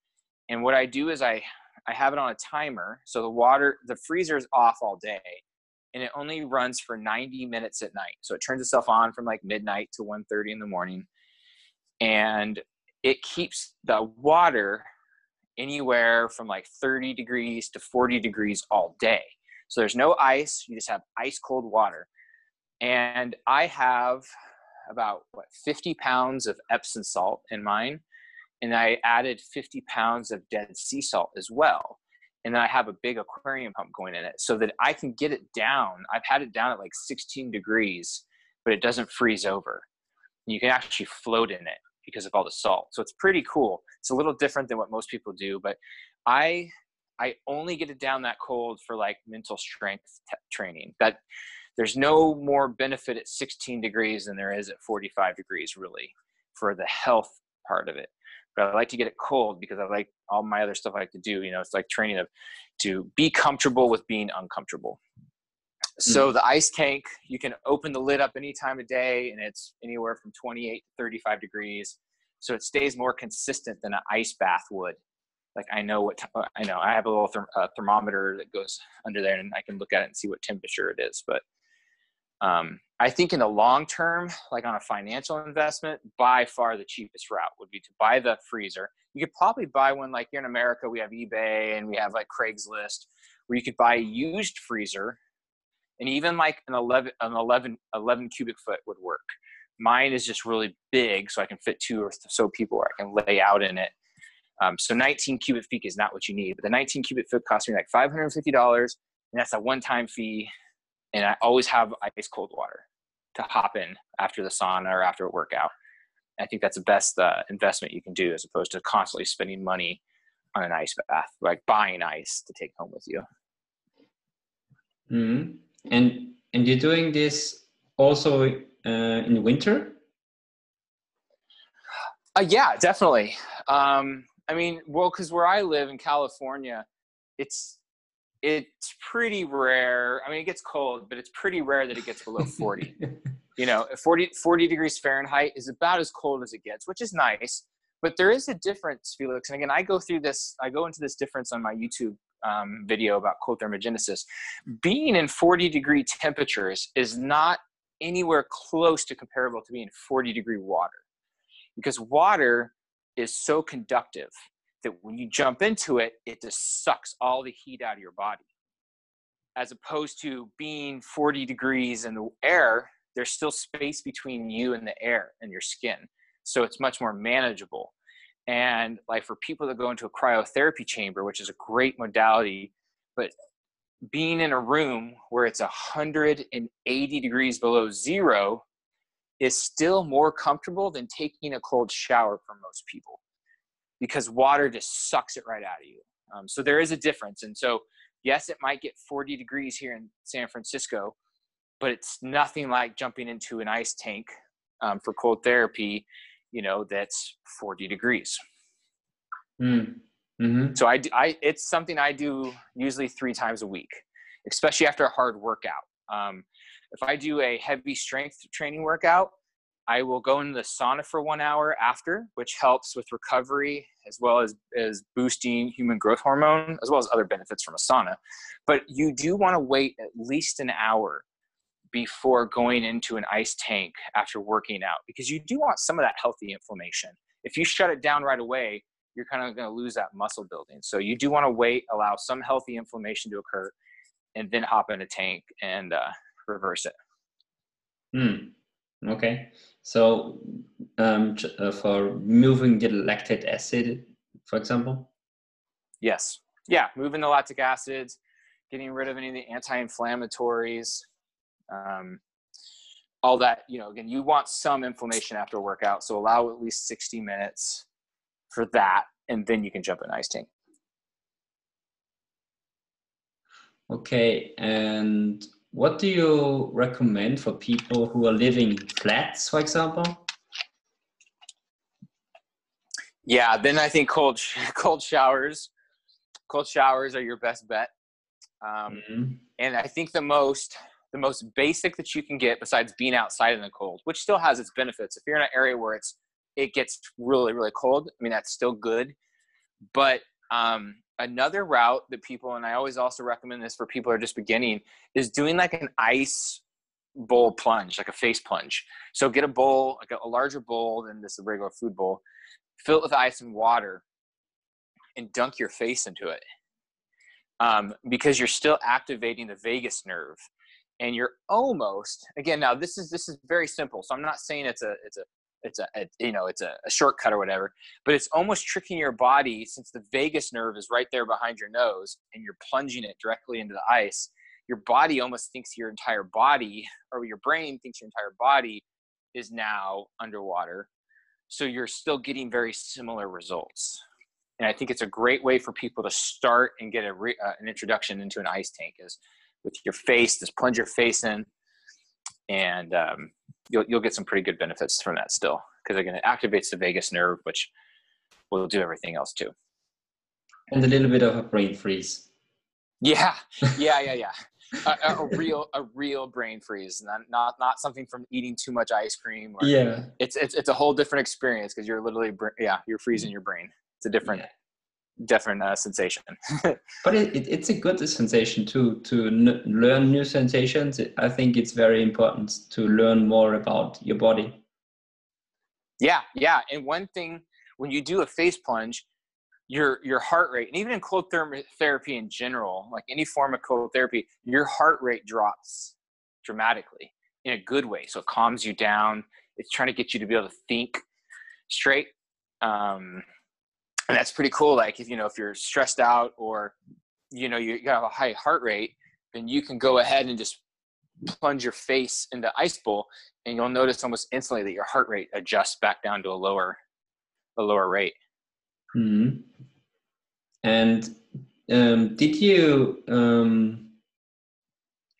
And what I do is I, I have it on a timer. So the water, the freezer is off all day and it only runs for 90 minutes at night. So it turns itself on from like midnight to 1.30 in the morning. And it keeps the water anywhere from like 30 degrees to 40 degrees all day. So there's no ice, you just have ice cold water. And I have about what 50 pounds of Epsom salt in mine, and I added 50 pounds of dead sea salt as well. And then I have a big aquarium pump going in it so that I can get it down. I've had it down at like 16 degrees, but it doesn't freeze over. You can actually float in it because of all the salt. So it's pretty cool. It's a little different than what most people do, but I I only get it down that cold for like mental strength t- training. That there's no more benefit at 16 degrees than there is at 45 degrees really for the health part of it but i like to get it cold because i like all my other stuff i like to do you know it's like training of to be comfortable with being uncomfortable. So mm. the ice tank you can open the lid up any time of day and it's anywhere from 28 to 35 degrees. So it stays more consistent than an ice bath would. Like i know what i know i have a little therm- uh, thermometer that goes under there and i can look at it and see what temperature it is but um, I think in the long term, like on a financial investment, by far the cheapest route would be to buy the freezer. You could probably buy one like here in America, we have eBay and we have like Craigslist, where you could buy a used freezer, and even like an 11, an 11, 11 cubic foot would work. Mine is just really big, so I can fit two or so people. Where I can lay out in it. Um, so 19 cubic feet is not what you need, but the 19 cubic foot cost me like $550, and that's a one-time fee and I always have ice cold water to hop in after the sauna or after a workout. I think that's the best uh, investment you can do as opposed to constantly spending money on an ice bath, like buying ice to take home with you. Mm-hmm. And and you're doing this also uh, in winter? Uh, yeah, definitely. Um, I mean, well, because where I live in California, it's it's pretty rare. I mean, it gets cold, but it's pretty rare that it gets below 40. you know, 40, 40 degrees Fahrenheit is about as cold as it gets, which is nice. But there is a difference, Felix. And again, I go through this, I go into this difference on my YouTube um, video about cold thermogenesis. Being in 40 degree temperatures is not anywhere close to comparable to being 40 degree water because water is so conductive that when you jump into it, it just sucks all the heat out of your body. As opposed to being 40 degrees in the air, there's still space between you and the air and your skin. So it's much more manageable. And like for people that go into a cryotherapy chamber, which is a great modality, but being in a room where it's 180 degrees below zero is still more comfortable than taking a cold shower for most people because water just sucks it right out of you. Um, so there is a difference. And so, yes, it might get 40 degrees here in San Francisco, but it's nothing like jumping into an ice tank um, for cold therapy, you know, that's 40 degrees. Mm. Mm-hmm. So I, I, it's something I do usually three times a week, especially after a hard workout. Um, if I do a heavy strength training workout, I will go into the sauna for one hour after, which helps with recovery as well as, as boosting human growth hormone, as well as other benefits from a sauna. But you do want to wait at least an hour before going into an ice tank after working out because you do want some of that healthy inflammation. If you shut it down right away, you're kind of going to lose that muscle building. So you do want to wait, allow some healthy inflammation to occur, and then hop in a tank and uh, reverse it. Hmm. Okay. So um, uh, for moving the lactic acid, for example? Yes. Yeah, moving the lactic acids, getting rid of any of the anti-inflammatories, um, all that, you know, again, you want some inflammation after a workout. So allow at least 60 minutes for that, and then you can jump in ice tank. Okay, and what do you recommend for people who are living flats, for example? Yeah, then I think cold cold showers, cold showers are your best bet. Um, mm-hmm. And I think the most the most basic that you can get, besides being outside in the cold, which still has its benefits. If you're in an area where it's it gets really really cold, I mean that's still good. But um, another route that people and i always also recommend this for people who are just beginning is doing like an ice bowl plunge like a face plunge. So get a bowl like a, a larger bowl than this regular food bowl fill it with ice and water and dunk your face into it. Um, because you're still activating the vagus nerve and you're almost again now this is this is very simple so i'm not saying it's a it's a it's a, a you know it's a, a, shortcut or whatever but it's almost tricking your body since the vagus nerve is right there behind your nose and you're plunging it directly into the ice your body almost thinks your entire body or your brain thinks your entire body is now underwater. So you're still getting very similar results. And i think it's a great way for people to start and get a re, uh, an introduction into an ice tank is with your face just plunge your face in and um, you'll, you'll get some pretty good benefits from that still because again it activates the vagus nerve which will do everything else too. And a little bit of a brain freeze. Yeah. Yeah yeah yeah. A, a, real a real brain freeze not, not not something from eating too much ice cream or, yeah. It's, it's it's a whole different experience because you're literally yeah you're freezing mm-hmm. your brain. It's a different yeah different uh, sensation. but it, it, it's a good sensation too to n- learn new sensations. I think it's very important to learn more about your body. Yeah, yeah. And one thing when you do a face plunge, your your heart rate, and even in cold therm- therapy in general, like any form of cold therapy, your heart rate drops dramatically in a good way. So it calms you down. It's trying to get you to be able to think straight. Um, and that's pretty cool like if you know if you're stressed out or you know you have a high heart rate then you can go ahead and just plunge your face into ice bowl and you'll notice almost instantly that your heart rate adjusts back down to a lower a lower rate mm-hmm. and um, did you um,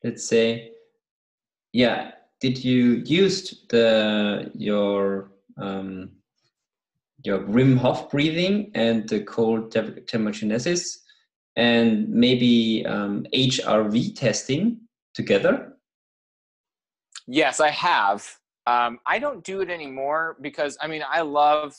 let's say yeah did you used the your um, your Wim Hof breathing and the cold thermogenesis and maybe um, HRV testing together? Yes, I have. Um, I don't do it anymore because I mean I love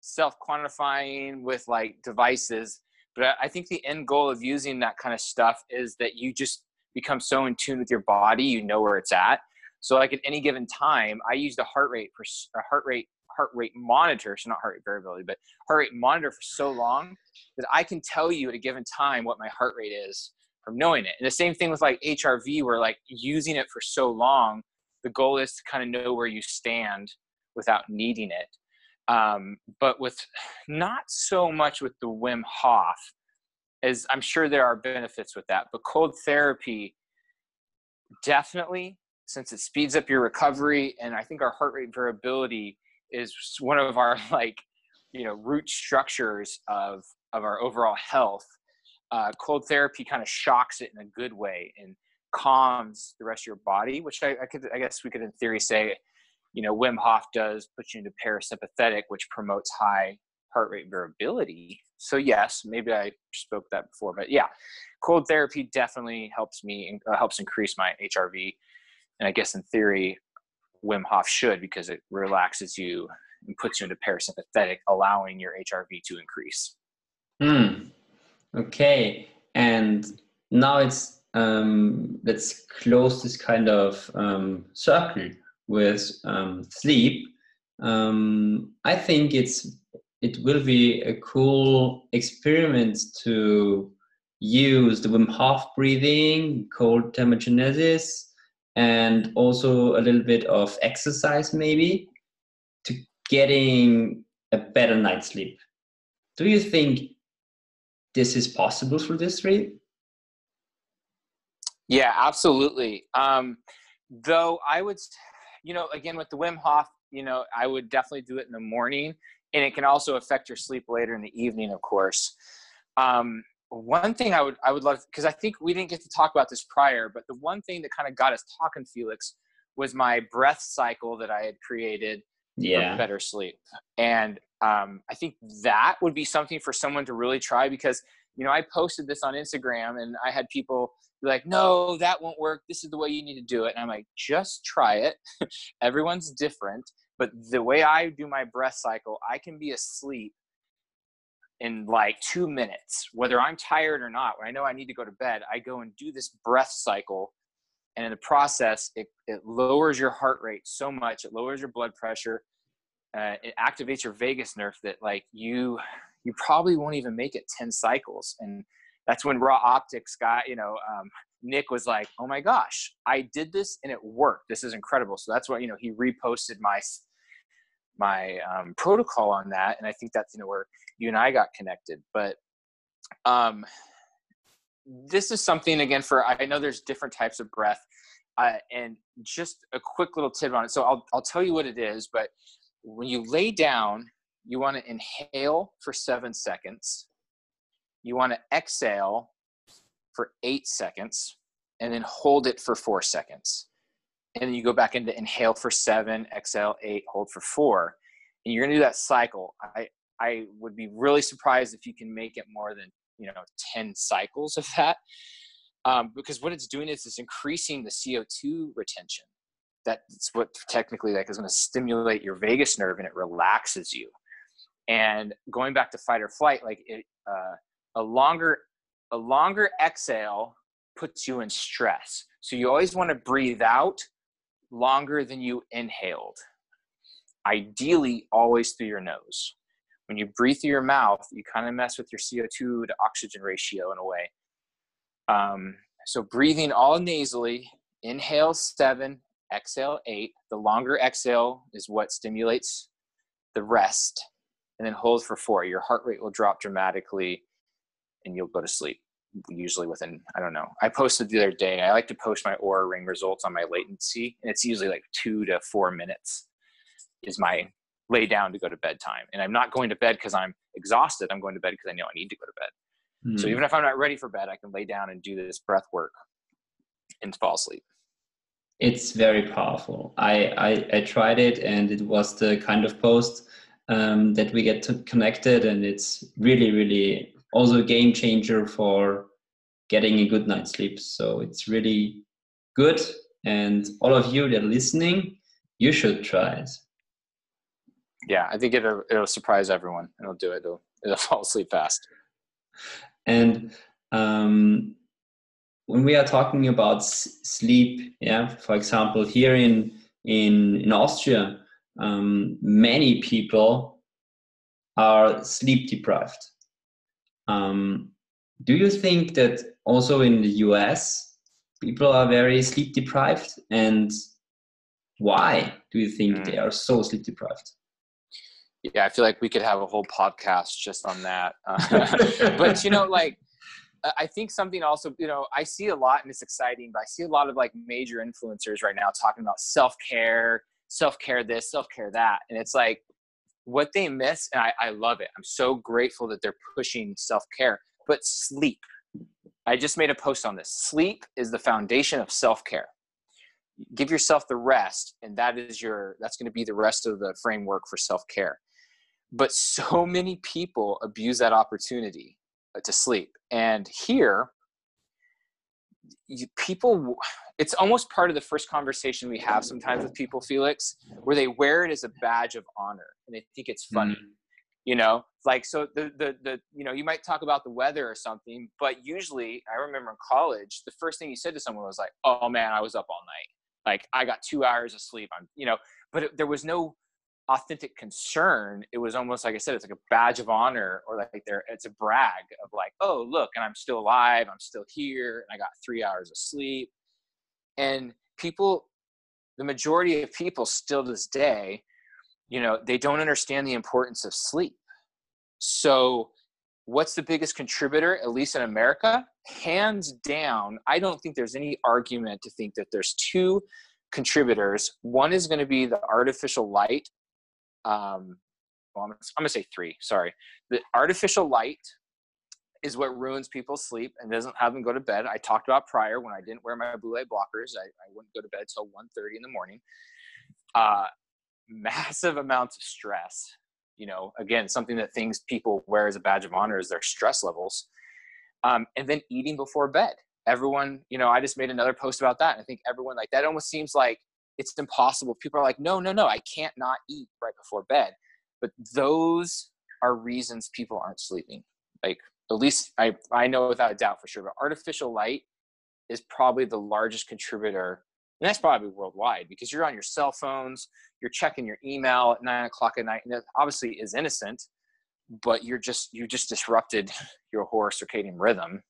self quantifying with like devices, but I think the end goal of using that kind of stuff is that you just become so in tune with your body, you know where it's at. So like at any given time, I use the heart rate for a heart rate heart rate monitor, so not heart rate variability, but heart rate monitor for so long that I can tell you at a given time what my heart rate is from knowing it. And the same thing with like HRV, where like using it for so long, the goal is to kind of know where you stand without needing it. Um, but with not so much with the Wim Hof, as I'm sure there are benefits with that, but cold therapy definitely since it speeds up your recovery and I think our heart rate variability is one of our like you know root structures of of our overall health uh, cold therapy kind of shocks it in a good way and calms the rest of your body which I, I could i guess we could in theory say you know wim hof does put you into parasympathetic which promotes high heart rate variability. So yes maybe i spoke that before but yeah cold therapy definitely helps me uh, helps increase my hrv and i guess in theory Wim Hof should because it relaxes you and puts you into parasympathetic, allowing your HRV to increase. Hmm. Okay. And now it's um, let's close this kind of um, circle with um, sleep. Um, I think it's it will be a cool experiment to use the Wim Hof breathing, cold thermogenesis, and also a little bit of exercise maybe to getting a better night's sleep. Do you think this is possible for this three? Yeah, absolutely. Um, though I would, you know, again with the Wim Hof, you know, I would definitely do it in the morning, and it can also affect your sleep later in the evening, of course. Um, one thing I would I would love because I think we didn't get to talk about this prior, but the one thing that kind of got us talking, Felix, was my breath cycle that I had created yeah. for better sleep. And um, I think that would be something for someone to really try because you know I posted this on Instagram and I had people be like, "No, that won't work. This is the way you need to do it." And I'm like, "Just try it. Everyone's different." But the way I do my breath cycle, I can be asleep in like two minutes, whether I'm tired or not, when I know I need to go to bed, I go and do this breath cycle. And in the process, it, it lowers your heart rate so much, it lowers your blood pressure, uh, it activates your vagus nerve that like you you probably won't even make it 10 cycles and that's when Ra Optics got you know um, Nick was like, "Oh my gosh, I did this and it worked. This is incredible." So that's why you know he reposted my my um, protocol on that, and I think that's you know where you and I got connected. But um, this is something again for I know there's different types of breath, uh, and just a quick little tip on it. So I'll I'll tell you what it is, but when you lay down, you want to inhale for seven seconds. You want to exhale for eight seconds and then hold it for four seconds. And then you go back into inhale for seven, exhale eight, hold for four. And you're gonna do that cycle. I, I would be really surprised if you can make it more than you know 10 cycles of that. Um, because what it's doing is it's increasing the CO2 retention. That's what technically like is to stimulate your vagus nerve and it relaxes you. And going back to fight or flight, like it, uh, a longer a longer exhale puts you in stress. So you always want to breathe out longer than you inhaled. Ideally, always through your nose. When you breathe through your mouth, you kind of mess with your CO2 to oxygen ratio in a way. Um, so breathing all nasally, inhale seven, exhale eight. The longer exhale is what stimulates the rest, and then hold for four. Your heart rate will drop dramatically and you'll go to sleep usually within i don't know. I posted the other day i like to post my Oura ring results on my latency and it's usually like two to four minutes is my lay down to go to bed time and i'm not going to bed because i'm exhausted. I'm going to bed because i know i need to go to bed. Mm. so hmm. even if i'm not ready for bed i can lay down and do this breath work and fall asleep. It's very powerful. I i, I tried it and it was the kind of post um, that we get connected and it's really really also a game changer for getting a good night's sleep. So it's really good. And all of you that are listening, you should try it. Yeah, I think it'll, it'll surprise everyone. It'll do it. It'll, it'll fall asleep fast. And um, when we are talking about sleep, yeah, for example, here in in in Austria, um, many people are sleep deprived. Um, do you think that also in the US, people are very sleep deprived? And why do you think mm. they are so sleep deprived? Yeah, I feel like we could have a whole podcast just on that. Uh, but, you know, like, I think something also, you know, I see a lot and it's exciting, but I see a lot of like major influencers right now talking about self care, self care this, self care that. And it's like, what they miss, and I, I love it. I'm so grateful that they're pushing self care, but sleep. I just made a post on this. Sleep is the foundation of self care. Give yourself the rest, and that is your that's going to be the rest of the framework for self care. But so many people abuse that opportunity to sleep. And here, you, people it's almost part of the first conversation we have sometimes with people felix where they wear it as a badge of honor and they think it's funny mm. you know? Like so the, the the you know you might talk about the weather or something but usually i remember in college the first thing you said to someone was like oh man i was up all night. Like i got two hours of sleep. I'm you know? But it, there was no authentic concern it was almost like i said it's like a badge of honor or like there it's a brag of like oh look and i'm still alive i'm still here and i got three hours of sleep. And people the majority of people still to this day you know they don't understand the importance of sleep. So what's the biggest contributor at least in america? Hands down i don't think there's any argument to think that there's two contributors. One is going to be the artificial light um, well, I'm, I'm to say three sorry the artificial light is what ruins people's sleep and doesn't have them go to bed. I talked about prior when I didn't wear my blue light blockers, I, I wouldn't go to bed till 1.30 in the morning. Uh, massive amounts of stress. You know, again, something that things people wear as a badge of honor is their stress levels. Um, and then eating before bed. Everyone, you know, I just made another post about that. I think everyone like that almost seems like it's impossible. People are like, no, no, no, I can't not eat right before bed. But those are reasons people aren't sleeping. Like at least I, I know without a doubt for sure, but artificial light is probably the largest contributor. And that's probably worldwide because you're on your cell phones, you're checking your email at nine o'clock at night, and it obviously is innocent, but you're just you just disrupted your whole circadian rhythm.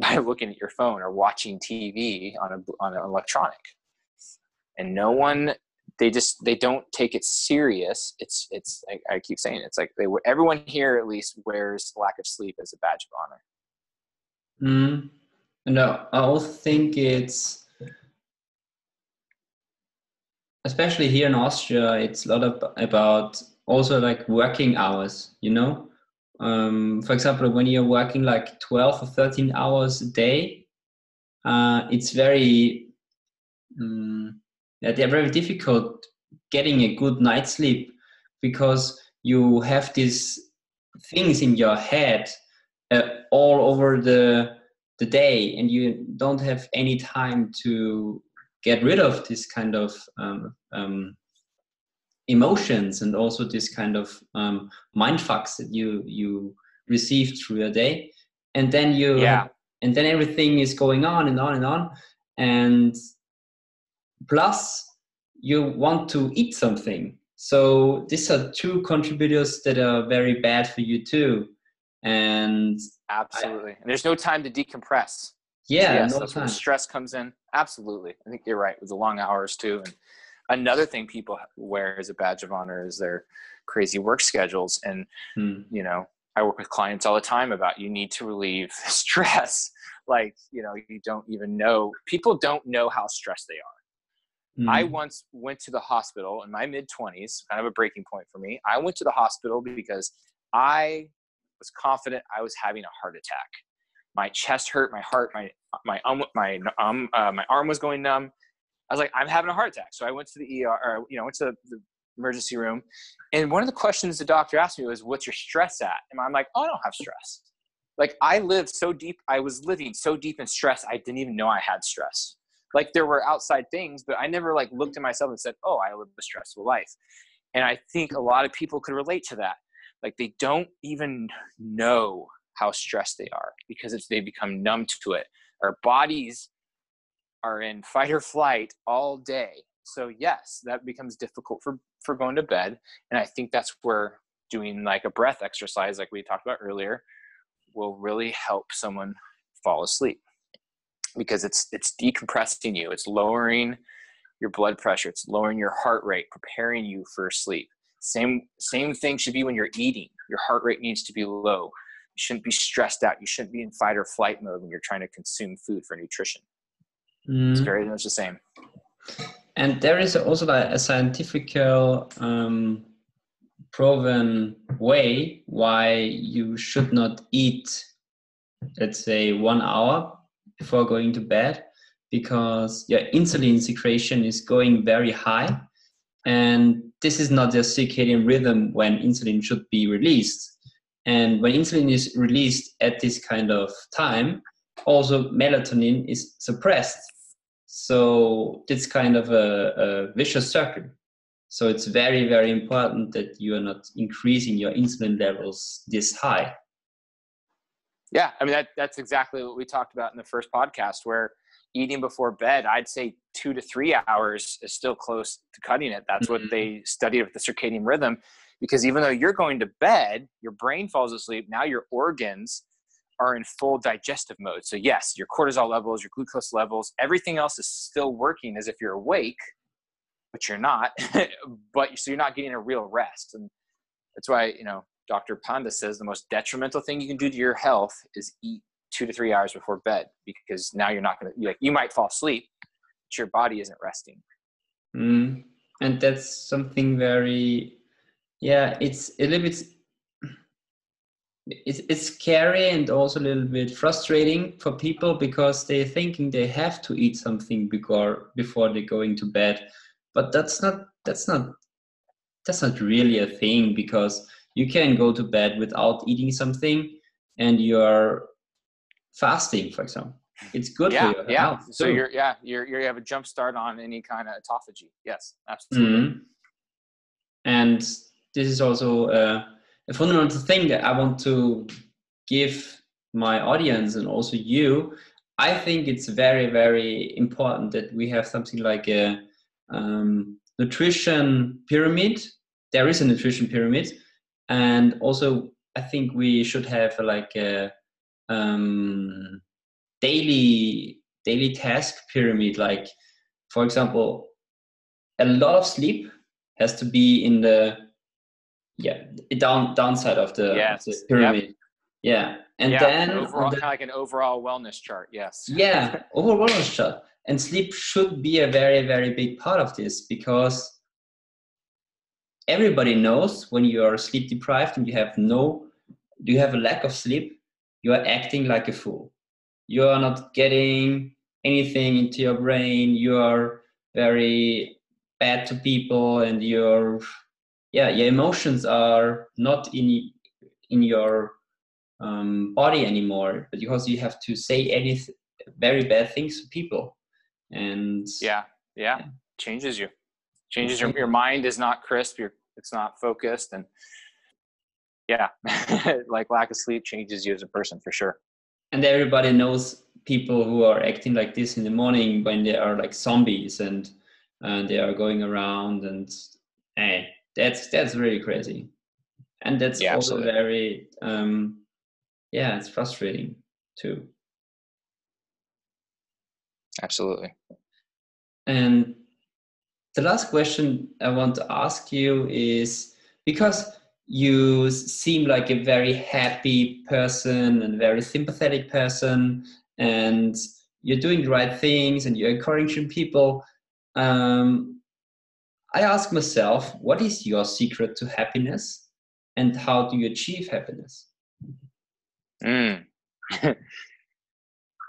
by looking at your phone or watching TV on a on an electronic. And no one they just they don't take it serious. It's it's I, I keep saying it, it's like they everyone here at least wears lack of sleep as a badge of honor. Mm. No, I also think it's especially here in Austria, it's a lot of, about also like working hours, you know? Um, for example, when you're working like 12 or 13 hours a day, uh, it's very, um, they're very difficult getting a good night's sleep because you have these things in your head uh, all over the the day and you don't have any time to get rid of this kind of um, um, emotions and also this kind of um, mind fucks that you you receive through a day and then you yeah. and then everything is going on and on and on and plus you want to eat something. So these are two contributors that are very bad for you too. And absolutely. I, and there's no time to decompress. Yeah yes, no that's time. the stress comes in. Absolutely. I think you're right with the long hours too. And another thing people wear as a badge of honor is their crazy work schedules. And hmm. you know i work with clients all the time about you need to relieve stress. Like you know you don't even know people don't know how stressed they are hmm. i once went to the hospital in my mid 20s kind of a breaking point for me i went to the hospital because i was confident i was having a heart attack my chest hurt my heart my my um, my um, uh, my arm was going numb I was like, I'm having a heart attack. So I went to the ER, or, you know, went to the emergency room. And one of the questions the doctor asked me was, what's your stress at? And I'm like, oh, I don't have stress. Like I lived so deep, I was living so deep in stress, I didn't even know I had stress. Like there were outside things, but I never like looked at myself and said, oh, I live a stressful life. And I think a lot of people could relate to that. Like they don't even know how stressed they are because it's, they become numb to it. Our bodies are in fight or flight all day. So yes, that becomes difficult for for going to bed, and I think that's where doing like a breath exercise, like we talked about earlier, will really help someone fall asleep because it's it's decompressing you, it's lowering your blood pressure, it's lowering your heart rate, preparing you for sleep. Same same thing should be when you're eating. Your heart rate needs to be low. You shouldn't be stressed out. You shouldn't be in fight or flight mode when you're trying to consume food for nutrition. Mm. It's very much the same. And there is also like a scientific um, proven way why you should not eat, let's say, one hour before going to bed, because your insulin secretion is going very high. And this is not the circadian rhythm when insulin should be released. And when insulin is released at this kind of time, also melatonin is suppressed. So it's kind of a, a vicious circle. So it's very, very important that you are not increasing your insulin levels this high. Yeah, I mean that that's exactly what we talked about in the first podcast where eating before bed, I'd say 2 to 3 hours is still close to cutting it. That's mm-hmm. what they studied with the circadian rhythm because even though you're going to bed, your brain falls asleep, now your organs are in full digestive mode. So, yes, your cortisol levels, your glucose levels, everything else is still working as if you're awake, but you're not. but so you're not getting a real rest. And that's why, you know, Dr. Panda says the most detrimental thing you can do to your health is eat two to three hours before bed because now you're not going to, like, you might fall asleep, but your body isn't resting. Mm. And that's something very, yeah, it's a little bit it's, it's scary and also a little bit frustrating for people because they're thinking they have to eat something before before they're going to bed but that's not that's not that's not really a thing because you can go to bed without eating something and you're fasting for example it's good yeah, for your yeah. health so you're yeah you're, you're you have a jump start on any kind of autophagy yes absolutely mm-hmm. and this is also uh, a fundamental thing that I want to give my audience and also you. I think it's very, very important that we have something like a um, nutrition pyramid. There is a nutrition pyramid, and also I think we should have like a um, daily daily task pyramid. Like for example a lot of sleep has to be in the yeah down downside of the, yes. of the pyramid yep. yeah. And yeah, then overall, the, kind of like an overall wellness chart. Yes. Yeah. Overall wellness chart. And sleep should be a very very big part of this because everybody knows when you are sleep deprived and you have no you have a lack of sleep you are acting like a fool. You are not getting anything into your brain. You are very bad to people and your yeah your emotions are not in in your um, body anymore because you have to say any very bad things to people. And yeah yeah, yeah. changes you. Changes your, your mind is not crisp. You're it's not focused and yeah like lack of sleep changes you as a person for sure. And everybody knows people who are acting like this in the morning when they are like zombies and and they are going around and hey that's that's really crazy. And that's yeah, also absolutely. very um yeah it's frustrating too. Absolutely. And the last question i want to ask you is because you seem like a very happy person and very sympathetic person and you're doing the right things and you're encouraging people um, i ask myself what is your secret to happiness and how do you achieve happiness? Mm.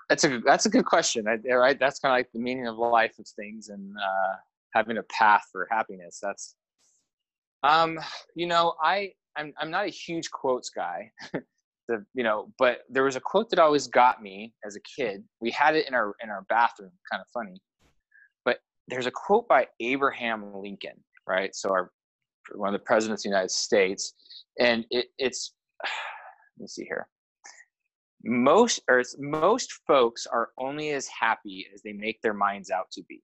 that's a that's a good question. Right? That's kind of like the meaning of life of things and uh, having a path for happiness. That's um you know i i'm, I'm not a huge quotes guy the you know but there was a quote that always got me as a kid. We had it in our in our bathroom kind of funny. But there's a quote by abraham lincoln right? So our one of the presidents of the united states. And it, it's let me see here. Most or most folks are only as happy as they make their minds out to be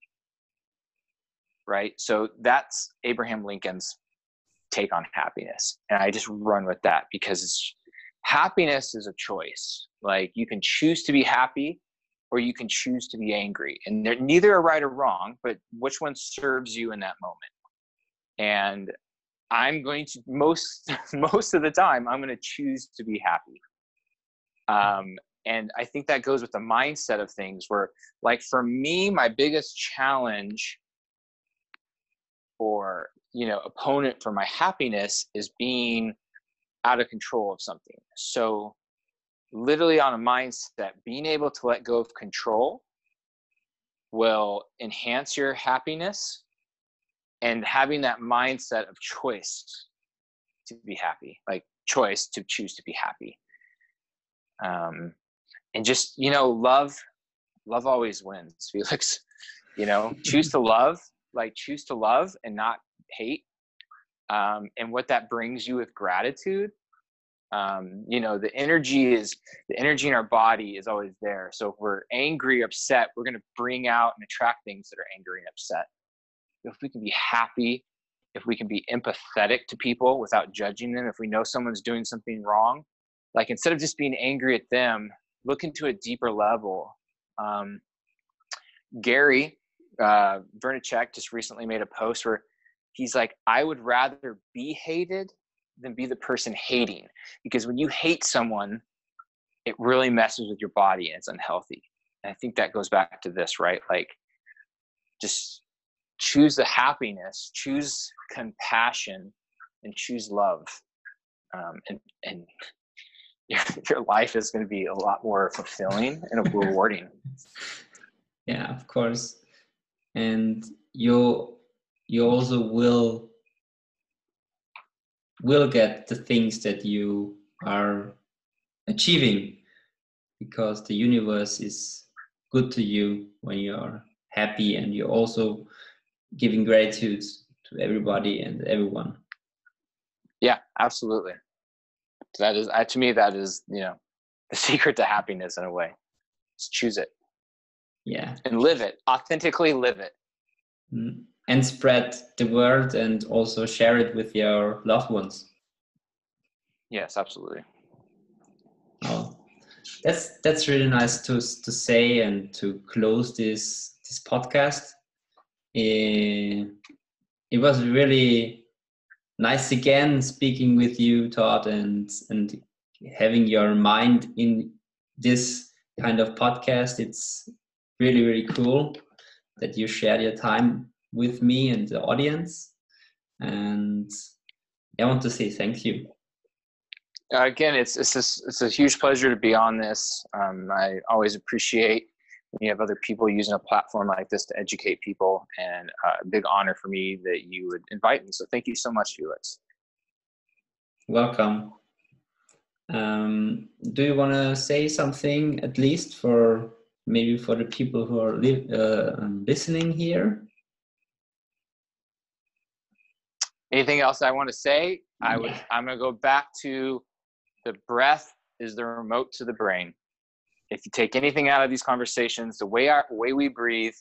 right? So that's abraham lincoln's take on happiness. And i just run with that because happiness is a choice. Like you can choose to be happy or you can choose to be angry. And they're neither are right or wrong but which one serves you in that moment? And i'm going to most most of the time i'm going to choose to be happy. Um, and i think that goes with the mindset of things where like for me my biggest challenge or you know opponent for my happiness is being out of control of something. So literally on a mindset being able to let go of control will enhance your happiness and having that mindset of choice to be happy like choice to choose to be happy. Um and just you know love love always wins felix. You know choose to love like choose to love and not hate um, and what that brings you with gratitude um, you know the energy is the energy in our body is always there. So if we're angry upset we're going to bring out and attract things that are angry and upset. If we can be happy if we can be empathetic to people without judging them if we know someone's doing something wrong like instead of just being angry at them look into a deeper level. Um, gary uh, Vaynerchuk just recently made a post where he's like, I would rather be hated than be the person hating. Because when you hate someone, it really messes with your body and it's unhealthy. And I think that goes back to this, right? Like, just choose the happiness, choose compassion, and choose love. Um, and, and your, your life is going to be a lot more fulfilling and rewarding. Yeah, of course and you you also will will get the things that you are achieving because the universe is good to you when you are happy and you're also giving gratitude to everybody and everyone. Yeah absolutely. That is uh, to me that is you know the secret to happiness in a way. Just choose it yeah and live it authentically live it mm. and spread the word and also share it with your loved ones yes absolutely oh that's that's really nice to to say and to close this this podcast. Uh, it was really nice again speaking with you, Todd, and and having your mind in this kind of podcast. It's really really cool that you shared your time with me and the audience. And I want to say thank you. Uh, again, it's it's a, it's a huge pleasure to be on this. Um, I always appreciate when you have other people using a platform like this to educate people, and uh, a big honor for me that you would invite me. So thank you so much, Felix. Welcome. Um, do you want to say something at least for maybe for the people who are uh, listening here? Anything else I want to say? I would. I'm going to go back to the breath is the remote to the brain. If you take anything out of these conversations, the way our way we breathe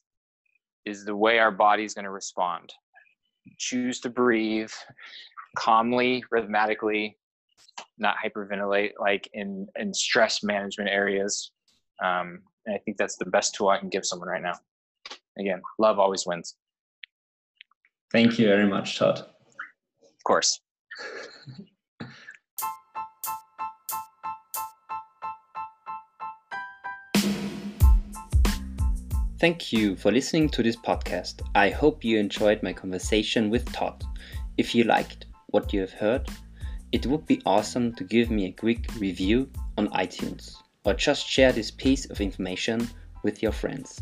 is the way our body is going to respond. Choose to breathe calmly, rhythmically, not hyperventilate like in in stress management areas. Um, and I think that's the best tool I can give someone right now. Again, love always wins. Thank you very much, Todd. Of course. Thank you for listening to this podcast. I hope you enjoyed my conversation with Todd. If you liked what you have heard, it would be awesome to give me a quick review on iTunes or just share this piece of information with your friends.